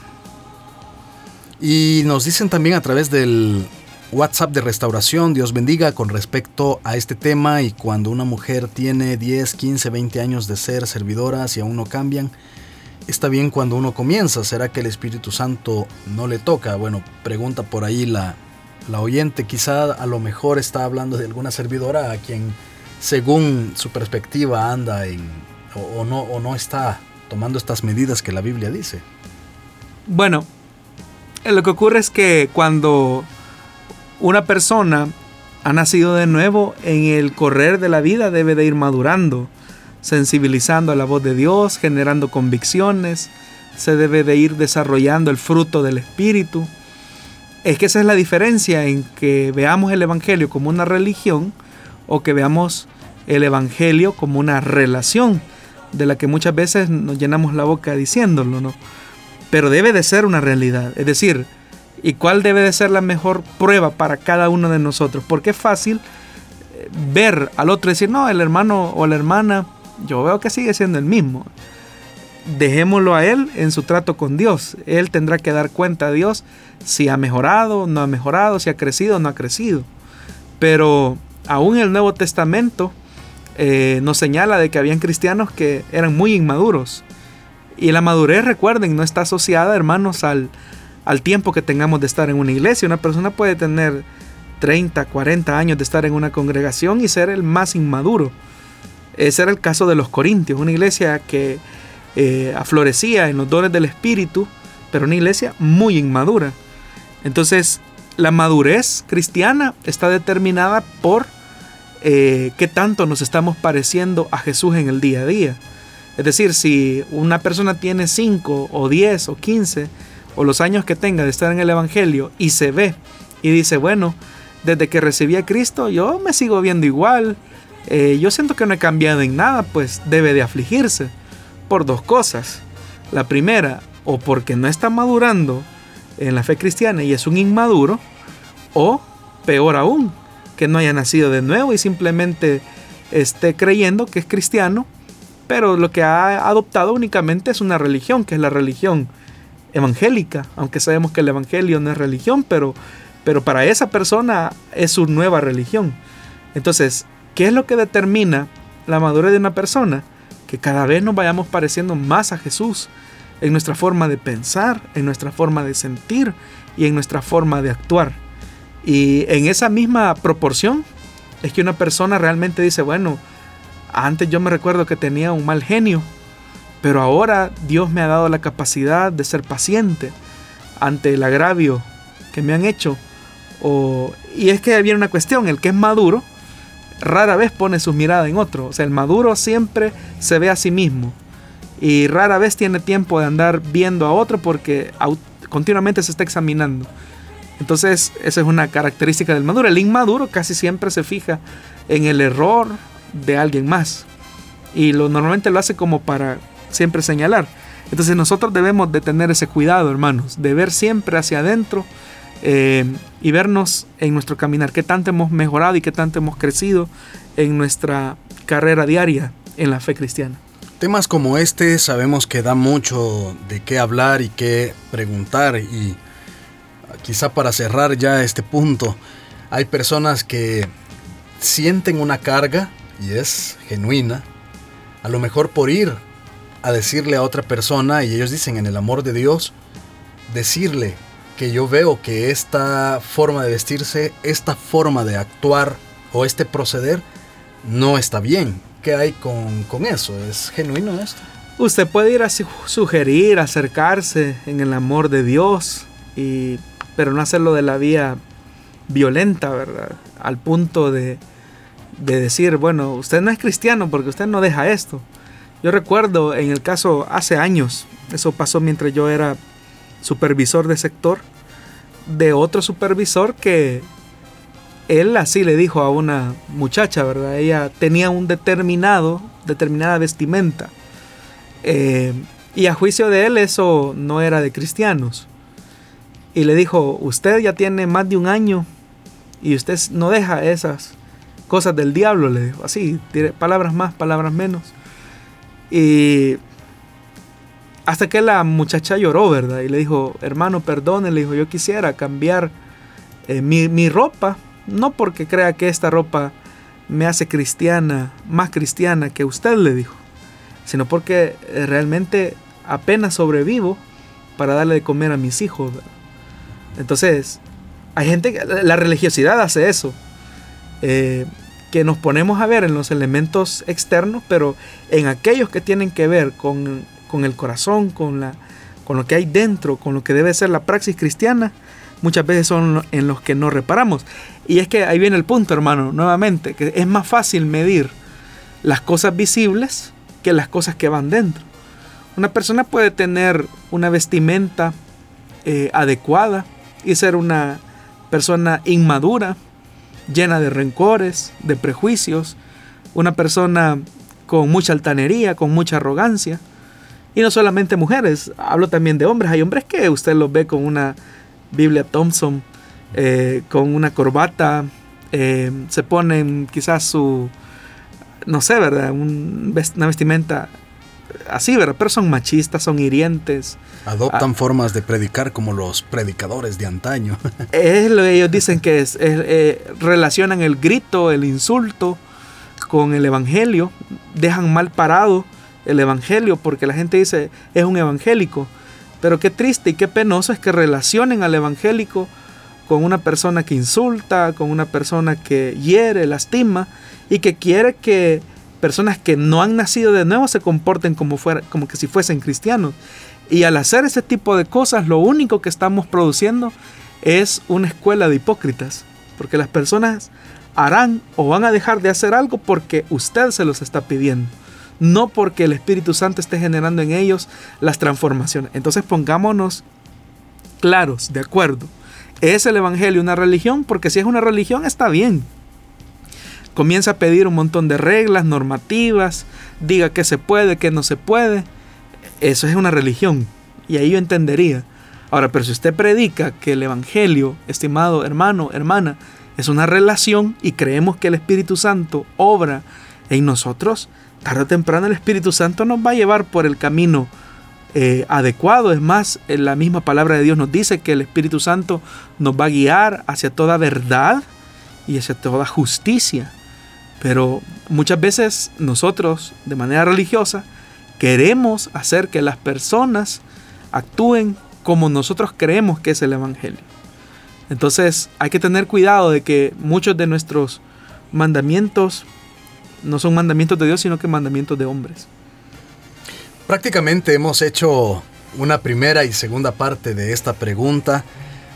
Y nos dicen también a través del WhatsApp de restauración, Dios bendiga con respecto a este tema y cuando una mujer tiene 10, 15, 20 años de ser servidoras y aún no cambian, está bien cuando uno comienza. ¿Será que el Espíritu Santo no le toca? Bueno, pregunta por ahí la, la oyente. Quizá a lo mejor está hablando de alguna servidora a quien, según su perspectiva, anda en, o, no, o no está tomando estas medidas que la Biblia dice. Bueno, eh, lo que ocurre es que cuando una persona ha nacido de nuevo, en el correr de la vida debe de ir madurando sensibilizando a la voz de Dios, generando convicciones, se debe de ir desarrollando el fruto del Espíritu. Es que esa es la diferencia en que veamos el Evangelio como una religión o que veamos el Evangelio como una relación, de la que muchas veces nos llenamos la boca diciéndolo, ¿no? Pero debe de ser una realidad. Es decir, ¿y cuál debe de ser la mejor prueba para cada uno de nosotros? Porque es fácil eh, ver al otro y decir, no, el hermano o la hermana yo veo que sigue siendo el mismo. Dejémoslo a él en su trato con Dios. Él tendrá que dar cuenta a Dios si ha mejorado, no ha mejorado, si ha crecido, no ha crecido. Pero aún el Nuevo Testamento eh, nos señala de que habían cristianos que eran muy inmaduros. Y la madurez, recuerden, no está asociada, hermanos, al, al tiempo que tengamos de estar en una iglesia. Una persona puede tener 30, 40 años de estar en una congregación y ser el más inmaduro. Ese era el caso de los Corintios, una iglesia que eh, aflorecía en los dones del Espíritu, pero una iglesia muy inmadura. Entonces, la madurez cristiana está determinada por eh, qué tanto nos estamos pareciendo a Jesús en el día a día. Es decir, si una persona tiene 5 o 10 o 15 o los años que tenga de estar en el Evangelio y se ve y dice, bueno, desde que recibí a Cristo yo me sigo viendo igual, eh, yo siento que no he cambiado en nada, pues debe de afligirse por dos cosas. La primera, o porque no está madurando en la fe cristiana y es un inmaduro, o peor aún, que no haya nacido de nuevo y simplemente esté creyendo que es cristiano, pero lo que ha adoptado únicamente es una religión, que es la religión evangélica, aunque sabemos que el evangelio no es religión, pero, pero para esa persona es su nueva religión. Entonces, ¿Qué es lo que determina la madurez de una persona? Que cada vez nos vayamos pareciendo más a Jesús en nuestra forma de pensar, en nuestra forma de sentir y en nuestra forma de actuar. Y en esa misma proporción es que una persona realmente dice, bueno, antes yo me recuerdo que tenía un mal genio, pero ahora Dios me ha dado la capacidad de ser paciente ante el agravio que me han hecho. y es que había una cuestión, el que es maduro, rara vez pone su mirada en otro. O sea, el maduro siempre se ve a sí mismo. Y rara vez tiene tiempo de andar viendo a otro porque continuamente se está examinando. Entonces, esa es una característica del maduro. El inmaduro casi siempre se fija en el error de alguien más. Y lo normalmente lo hace como para siempre señalar. Entonces nosotros debemos de tener ese cuidado, hermanos, de ver siempre hacia adentro eh, y vernos en nuestro caminar, qué tanto hemos mejorado y qué tanto hemos crecido en nuestra carrera diaria en la fe cristiana. Temas como este sabemos que da mucho de qué hablar y qué preguntar y quizá para cerrar ya este punto, hay personas que sienten una carga y es genuina, a lo mejor por ir a decirle a otra persona y ellos dicen en el amor de Dios, decirle que yo veo que esta forma de vestirse, esta forma de actuar o este proceder no está bien. ¿Qué hay con, eso? ¿Es genuino esto? Usted puede ir a sugerir, acercarse en el amor de Dios, y, pero no hacerlo de la vía violenta, ¿verdad? Al punto de, de decir, bueno, usted no es cristiano porque usted no deja esto. Yo recuerdo en el caso hace años, eso pasó mientras yo era supervisor de sector, de otro supervisor que él así le dijo a una muchacha, ¿verdad? Ella tenía un determinado, determinada vestimenta. Eh, y a juicio de él eso no era de cristianos. Y le dijo, usted ya tiene más de un año y usted no deja esas cosas del diablo, le dijo. Así, palabras más, palabras menos. Y hasta que la muchacha lloró, ¿verdad? Y le dijo, hermano, perdone, le dijo, yo quisiera cambiar eh, mi, ropa, no porque crea que esta ropa me hace cristiana, más cristiana que usted, le dijo, sino porque eh, realmente apenas sobrevivo para darle de comer a mis hijos. Entonces, hay gente, la religiosidad hace eso. Eh, que nos ponemos a ver en los elementos externos, pero en aquellos que tienen que ver con, el corazón, con, la, con lo que hay dentro, con lo que debe ser la praxis cristiana, muchas veces son en los que no reparamos. Y es que ahí viene el punto, hermano, nuevamente, que es más fácil medir las cosas visibles que las cosas que van dentro. Una persona puede tener una vestimenta eh, adecuada y ser una persona inmadura, llena de rencores, de prejuicios, una persona con mucha altanería, con mucha arrogancia. Y no solamente mujeres, hablo también de hombres. Hay hombres que usted los ve con una Biblia Thompson, eh, con una corbata, eh, se ponen quizás su, no sé, ¿verdad? una vestimenta así, ¿verdad? Pero son machistas, son hirientes. Adoptan ah. formas de predicar como los predicadores de antaño. [laughs] es lo que ellos dicen que es, eh, relacionan el grito, el insulto con el evangelio, dejan mal parado el evangelio porque la gente dice es un evangélico. Pero qué triste y qué penoso es que relacionen al evangélico con una persona que insulta, con una persona que hiere, lastima y que quiere que personas que no han nacido de nuevo se comporten como, fuera, como que si fuesen cristianos. Y al hacer ese tipo de cosas, lo único que estamos produciendo es una escuela de hipócritas. Porque las personas harán o van a dejar de hacer algo porque usted se los está pidiendo. No porque el Espíritu Santo esté generando en ellos las transformaciones. Entonces pongámonos claros, de acuerdo. ¿Es el Evangelio una religión? Porque si es una religión está bien comienza a pedir un montón de reglas, normativas, diga que se puede, que no se puede. Eso es una religión. Y ahí yo entendería. Ahora, pero si usted predica que el Evangelio, estimado hermano, hermana, es una relación y creemos que el Espíritu Santo obra en nosotros, tarde o temprano el Espíritu Santo nos va a llevar por el camino eh, adecuado. Es más, en la misma palabra de Dios nos dice que el Espíritu Santo nos va a guiar hacia toda verdad y hacia toda justicia. Pero muchas veces nosotros, de manera religiosa, queremos hacer que las personas actúen como nosotros creemos que es el Evangelio. Entonces hay que tener cuidado de que muchos de nuestros mandamientos no son mandamientos de Dios, sino que mandamientos de hombres. Prácticamente hemos hecho una primera y segunda parte de esta pregunta,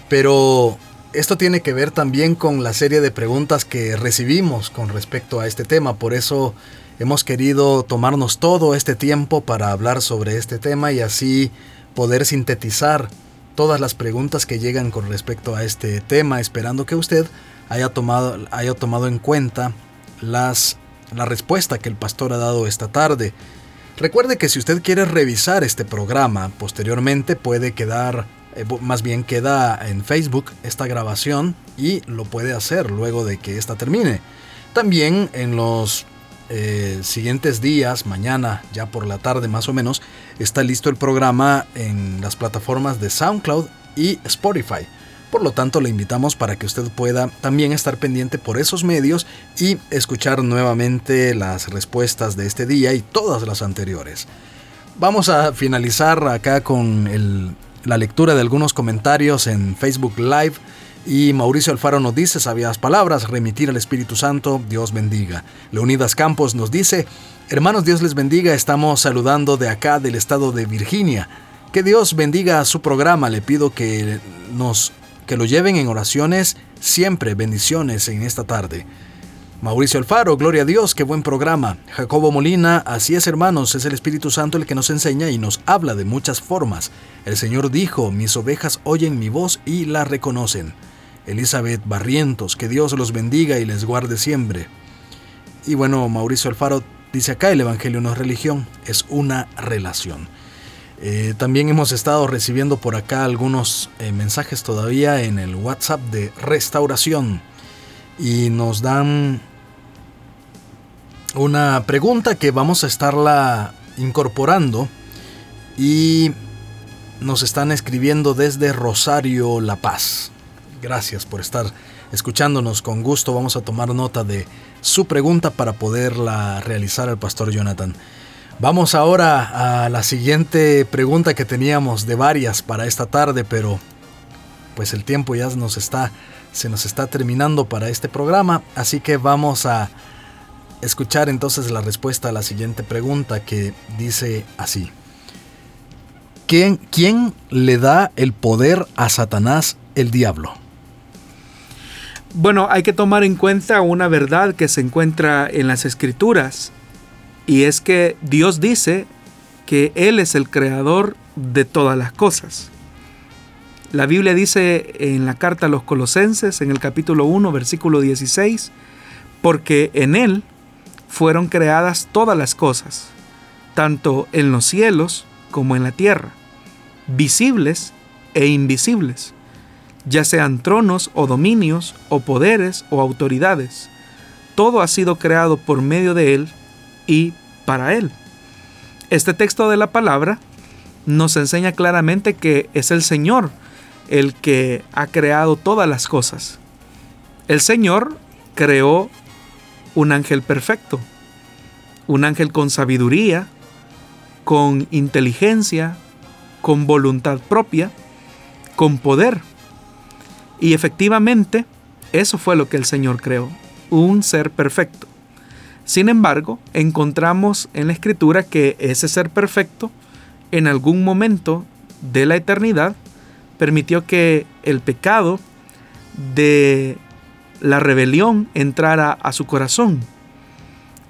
pero esto tiene que ver también con la serie de preguntas que recibimos con respecto a este tema, por eso hemos querido tomarnos todo este tiempo para hablar sobre este tema y así poder sintetizar todas las preguntas que llegan con respecto a este tema, esperando que usted haya tomado, haya tomado en cuenta las, la respuesta que el pastor ha dado esta tarde. Recuerde que si usted quiere revisar este programa posteriormente puede quedar eh, más bien queda en Facebook esta grabación y lo puede hacer luego de que esta termine. También en los eh, siguientes días, mañana ya por la tarde más o menos, está listo el programa en las plataformas de SoundCloud y Spotify. Por lo tanto, le invitamos para que usted pueda también estar pendiente por esos medios y escuchar nuevamente las respuestas de este día y todas las anteriores. Vamos a finalizar acá con el la lectura de algunos comentarios en Facebook Live. Y Mauricio Alfaro nos dice, sabias palabras, remitir al Espíritu Santo, Dios bendiga. Leonidas Campos nos dice, hermanos, Dios les bendiga, estamos saludando de acá del estado de Virginia. Que Dios bendiga su programa, le pido que nos que lo lleven en oraciones siempre, bendiciones en esta tarde. Mauricio Alfaro, gloria a Dios, qué buen programa. Jacobo Molina, así es hermanos, es el Espíritu Santo el que nos enseña y nos habla de muchas formas. El Señor dijo, mis ovejas oyen mi voz y la reconocen. Elizabeth Barrientos, que Dios los bendiga y les guarde siempre. Y bueno, Mauricio Alfaro dice acá, el Evangelio no es religión, es una relación. Eh, también hemos estado recibiendo por acá algunos eh, mensajes todavía en el WhatsApp de restauración y nos dan una pregunta que vamos a estarla incorporando y nos están escribiendo desde Rosario La Paz. Gracias por estar escuchándonos con gusto. Vamos a tomar nota de su pregunta para poderla realizar al pastor Jonathan. Vamos ahora a la siguiente pregunta que teníamos de varias para esta tarde, pero pues el tiempo ya nos está se nos está terminando para este programa, así que vamos a escuchar entonces la respuesta a la siguiente pregunta que dice así. ¿Quién, quién le da el poder a Satanás, el diablo? Bueno, hay que tomar en cuenta una verdad que se encuentra en las escrituras y es que Dios dice que Él es el creador de todas las cosas. La Biblia dice en la carta a los Colosenses, en el capítulo 1, versículo 16, porque en Él fueron creadas todas las cosas, tanto en los cielos como en la tierra, visibles e invisibles, ya sean tronos o dominios o poderes o autoridades. Todo ha sido creado por medio de Él y para Él. Este texto de la palabra nos enseña claramente que es el Señor el que ha creado todas las cosas. El Señor creó un ángel perfecto, un ángel con sabiduría, con inteligencia, con voluntad propia, con poder. Y efectivamente, eso fue lo que el Señor creó, un ser perfecto. Sin embargo, encontramos en la escritura que ese ser perfecto, en algún momento de la eternidad, permitió que el pecado de la rebelión entrara a su corazón.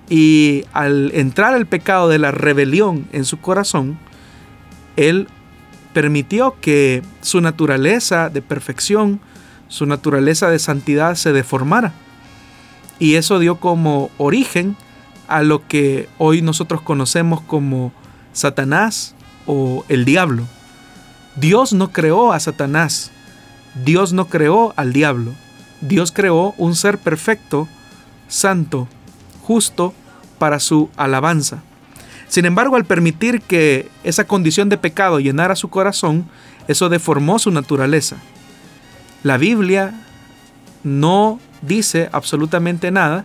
Y al entrar el pecado de la rebelión en su corazón, Él permitió que su naturaleza de perfección, su naturaleza de santidad se deformara. Y eso dio como origen a lo que hoy nosotros conocemos como Satanás o el diablo. Dios no creó a Satanás, Dios no creó al diablo, Dios creó un ser perfecto, santo, justo para su alabanza. Sin embargo, al permitir que esa condición de pecado llenara su corazón, eso deformó su naturaleza. La Biblia no dice absolutamente nada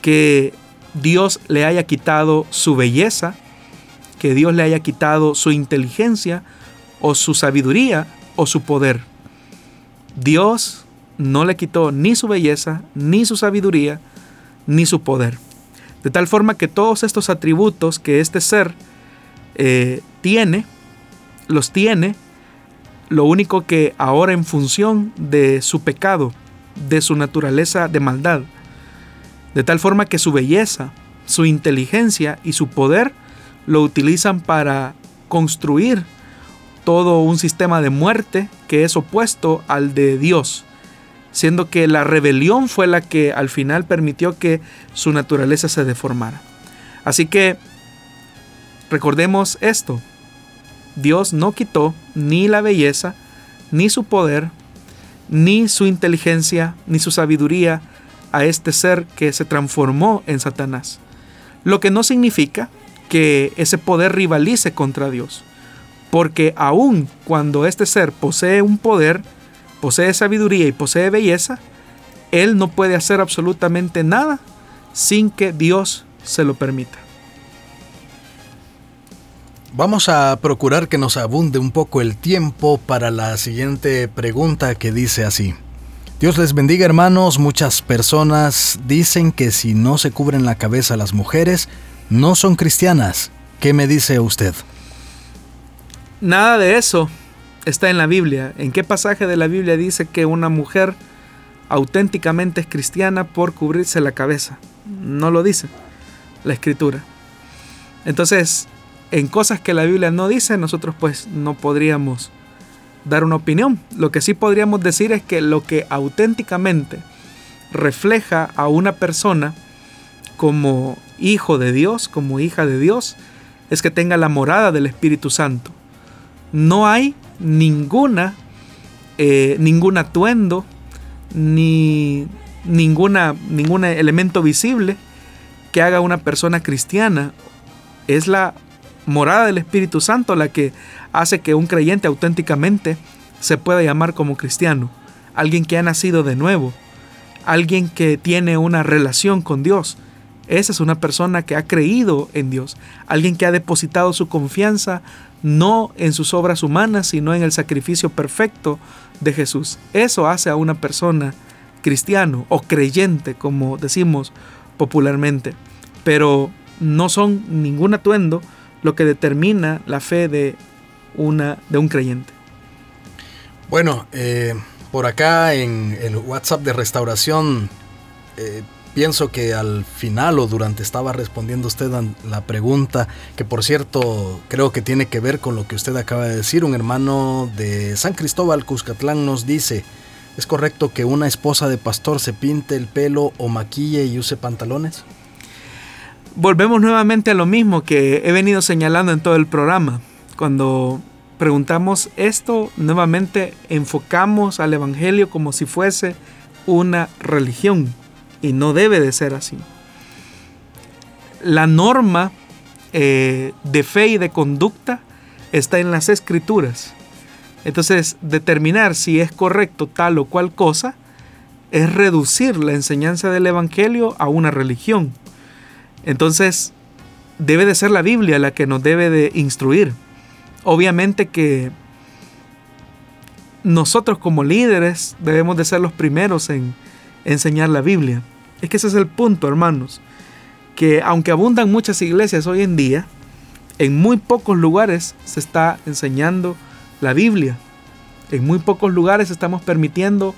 que Dios le haya quitado su belleza, que Dios le haya quitado su inteligencia, o su sabiduría o su poder. Dios no le quitó ni su belleza, ni su sabiduría, ni su poder. De tal forma que todos estos atributos que este ser eh, tiene, los tiene, lo único que ahora en función de su pecado, de su naturaleza de maldad, de tal forma que su belleza, su inteligencia y su poder lo utilizan para construir todo un sistema de muerte que es opuesto al de Dios, siendo que la rebelión fue la que al final permitió que su naturaleza se deformara. Así que recordemos esto, Dios no quitó ni la belleza, ni su poder, ni su inteligencia, ni su sabiduría a este ser que se transformó en Satanás. Lo que no significa que ese poder rivalice contra Dios porque aun cuando este ser posee un poder, posee sabiduría y posee belleza, él no puede hacer absolutamente nada sin que Dios se lo permita. Vamos a procurar que nos abunde un poco el tiempo para la siguiente pregunta que dice así. Dios les bendiga hermanos, muchas personas dicen que si no se cubren la cabeza las mujeres, no son cristianas. ¿Qué me dice usted? Nada de eso está en la Biblia. ¿En qué pasaje de la Biblia dice que una mujer auténticamente es cristiana por cubrirse la cabeza? No lo dice la escritura. Entonces, en cosas que la Biblia no dice, nosotros pues no podríamos dar una opinión. Lo que sí podríamos decir es que lo que auténticamente refleja a una persona como hijo de Dios, como hija de Dios, es que tenga la morada del Espíritu Santo no hay ninguna, eh, ningún atuendo, ni ninguna, ningún elemento visible que haga una persona cristiana. Es la morada del Espíritu Santo la que hace que un creyente auténticamente se pueda llamar como cristiano. Alguien que ha nacido de nuevo. Alguien que tiene una relación con Dios. Esa es una persona que ha creído en Dios, alguien que ha depositado su confianza no en sus obras humanas, sino en el sacrificio perfecto de Jesús. Eso hace a una persona cristiano o creyente, como decimos popularmente. Pero no son ningún atuendo lo que determina la fe de, una, de un creyente. Bueno, eh, por acá en el WhatsApp de restauración, eh, pienso que al final o durante estaba respondiendo usted a la pregunta, que por cierto creo que tiene que ver con lo que usted acaba de decir, un hermano de San Cristóbal, Cuscatlán, nos dice, ¿es correcto que una esposa de pastor se pinte el pelo o maquille y use pantalones? Volvemos nuevamente a lo mismo que he venido señalando en todo el programa. Cuando preguntamos esto, nuevamente enfocamos al Evangelio como si fuese una religión y no debe de ser así. La norma eh, de fe y de conducta está en las escrituras. Entonces, determinar si es correcto tal o cual cosa es reducir la enseñanza del Evangelio a una religión. Entonces, debe de ser la Biblia la que nos debe de instruir. Obviamente que nosotros como líderes debemos de ser los primeros en enseñar la Biblia. Es que ese es el punto, hermanos. Que aunque abundan muchas iglesias hoy en día, en muy pocos lugares se está enseñando la Biblia. En muy pocos lugares estamos permitiendo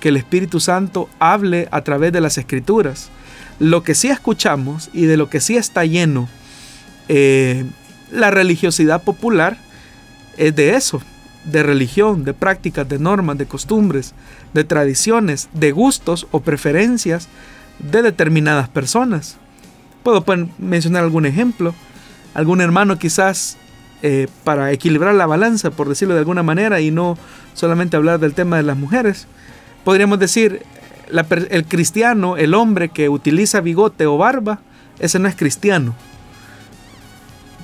que el Espíritu Santo hable a través de las escrituras. Lo que sí escuchamos y de lo que sí está lleno eh, la religiosidad popular es de eso, de religión, de prácticas, de normas, de costumbres, de tradiciones, de gustos o preferencias de determinadas personas. Puedo mencionar algún ejemplo. Algún hermano quizás eh, para equilibrar la balanza, por decirlo de alguna manera, y no solamente hablar del tema de las mujeres. Podríamos decir, el cristiano, el hombre que utiliza bigote o barba, ese no es cristiano.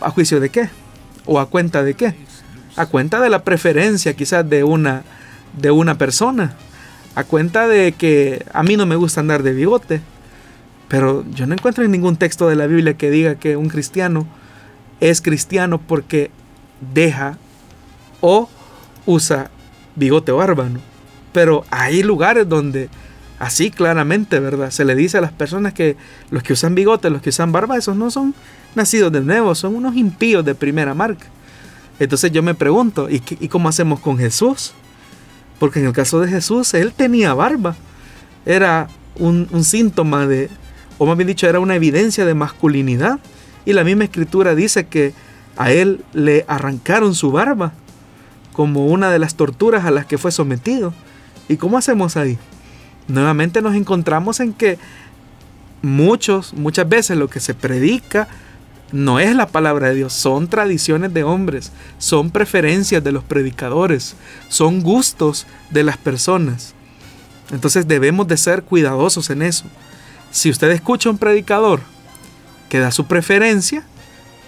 ¿A juicio de qué? ¿O a cuenta de qué? A cuenta de la preferencia quizás de una, de una persona a cuenta de que a mí no me gusta andar de bigote. Pero yo no encuentro en ningún texto de la Biblia que diga que un cristiano es cristiano porque deja o usa bigote o barba. Pero hay lugares donde así claramente, ¿verdad? Se le dice a las personas que los que usan bigote, los que usan barba, esos no son nacidos de nuevo, son unos impíos de primera marca. Entonces yo me pregunto, ¿y, ¿y cómo hacemos con Jesús? Porque en el caso de Jesús, él tenía barba. Era un, síntoma de, o más bien dicho, era una evidencia de masculinidad. Y la misma escritura dice que a él le arrancaron su barba como una de las torturas a las que fue sometido. ¿Y cómo hacemos ahí? Nuevamente nos encontramos en que muchos, muchas veces lo que se predica no es la palabra de Dios, son tradiciones de hombres, son preferencias de los predicadores, son gustos de las personas. Entonces debemos de ser cuidadosos en eso. Si usted escucha a un predicador que da su preferencia,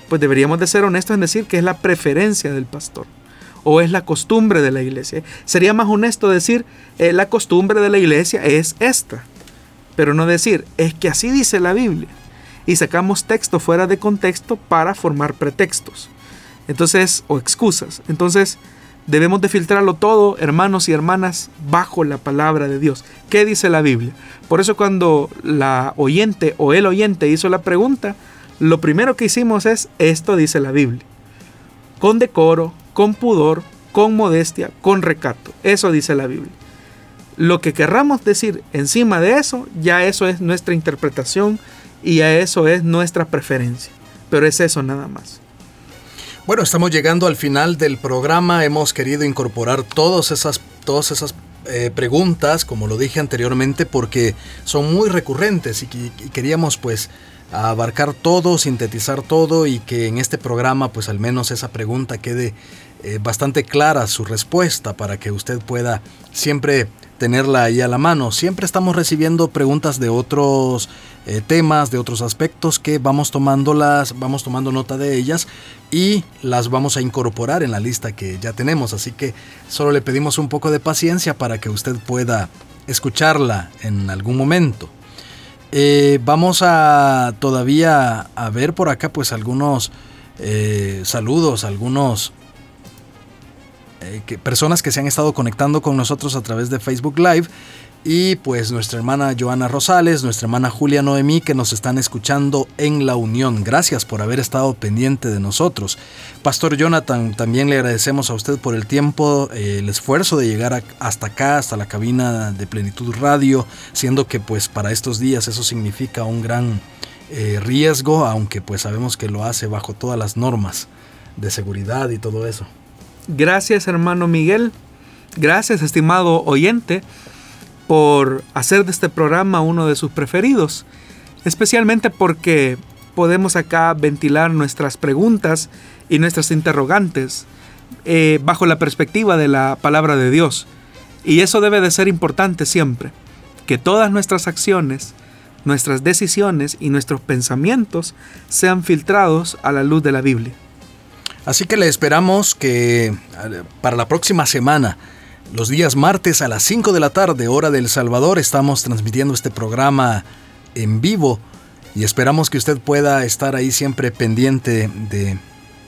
pues deberíamos de ser honestos en decir que es la preferencia del pastor o es la costumbre de la iglesia. Sería más honesto decir eh, la costumbre de la iglesia es esta, pero no decir es que así dice la Biblia y sacamos texto fuera de contexto para formar pretextos. Entonces, o excusas. Entonces, debemos de filtrarlo todo, hermanos y hermanas, bajo la palabra de Dios. ¿Qué dice la Biblia? Por eso cuando la oyente o el oyente hizo la pregunta, lo primero que hicimos es, esto dice la Biblia. Con decoro, con pudor, con modestia, con recato. Eso dice la Biblia. Lo que querramos decir encima de eso, ya eso es nuestra interpretación y a eso es nuestra preferencia. Pero es eso nada más. Bueno, estamos llegando al final del programa. Hemos querido incorporar todas esas, todas esas eh, preguntas, como lo dije anteriormente, porque son muy recurrentes y, queríamos pues abarcar todo, sintetizar todo y que en este programa pues al menos esa pregunta quede eh, bastante clara su respuesta para que usted pueda siempre tenerla ahí a la mano. Siempre estamos recibiendo preguntas de otros eh, temas, de otros aspectos que vamos tomándolas, vamos tomando nota de ellas y las vamos a incorporar en la lista que ya tenemos. Así que solo le pedimos un poco de paciencia para que usted pueda escucharla en algún momento. Eh, vamos a todavía a ver por acá pues algunos eh, saludos, algunos personas que se han estado conectando con nosotros a través de Facebook Live y pues nuestra hermana Joana Rosales, nuestra hermana Julia Noemí que nos están escuchando en la Unión. Gracias por haber estado pendiente de nosotros. Pastor Jonathan, también le agradecemos a usted por el tiempo, eh, el esfuerzo de llegar hasta acá, hasta la cabina de Plenitud Radio, siendo que pues para estos días eso significa un gran eh, riesgo, aunque pues sabemos que lo hace bajo todas las normas de seguridad y todo eso. Gracias hermano Miguel, gracias estimado oyente por hacer de este programa uno de sus preferidos, especialmente porque podemos acá ventilar nuestras preguntas y nuestras interrogantes eh, bajo la perspectiva de la palabra de Dios. Y eso debe de ser importante siempre, que todas nuestras acciones, nuestras decisiones y nuestros pensamientos sean filtrados a la luz de la Biblia. Así que le esperamos que para la próxima semana los días martes a las 5 de la tarde, hora del Salvador, estamos transmitiendo este programa en vivo y esperamos que usted pueda estar ahí siempre pendiente de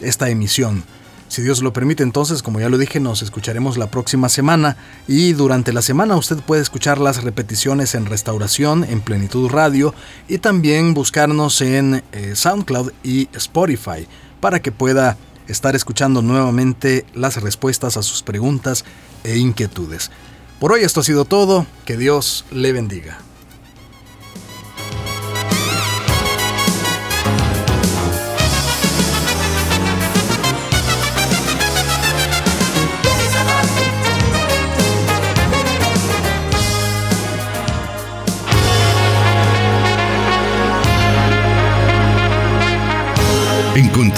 esta emisión. Si Dios lo permite, entonces, como ya lo dije, nos escucharemos la próxima semana y durante la semana usted puede escuchar las repeticiones en Restauración, en Plenitud Radio y también buscarnos en eh, SoundCloud y Spotify para que pueda estar escuchando nuevamente las respuestas a sus preguntas e inquietudes. Por hoy esto ha sido todo, que Dios le bendiga.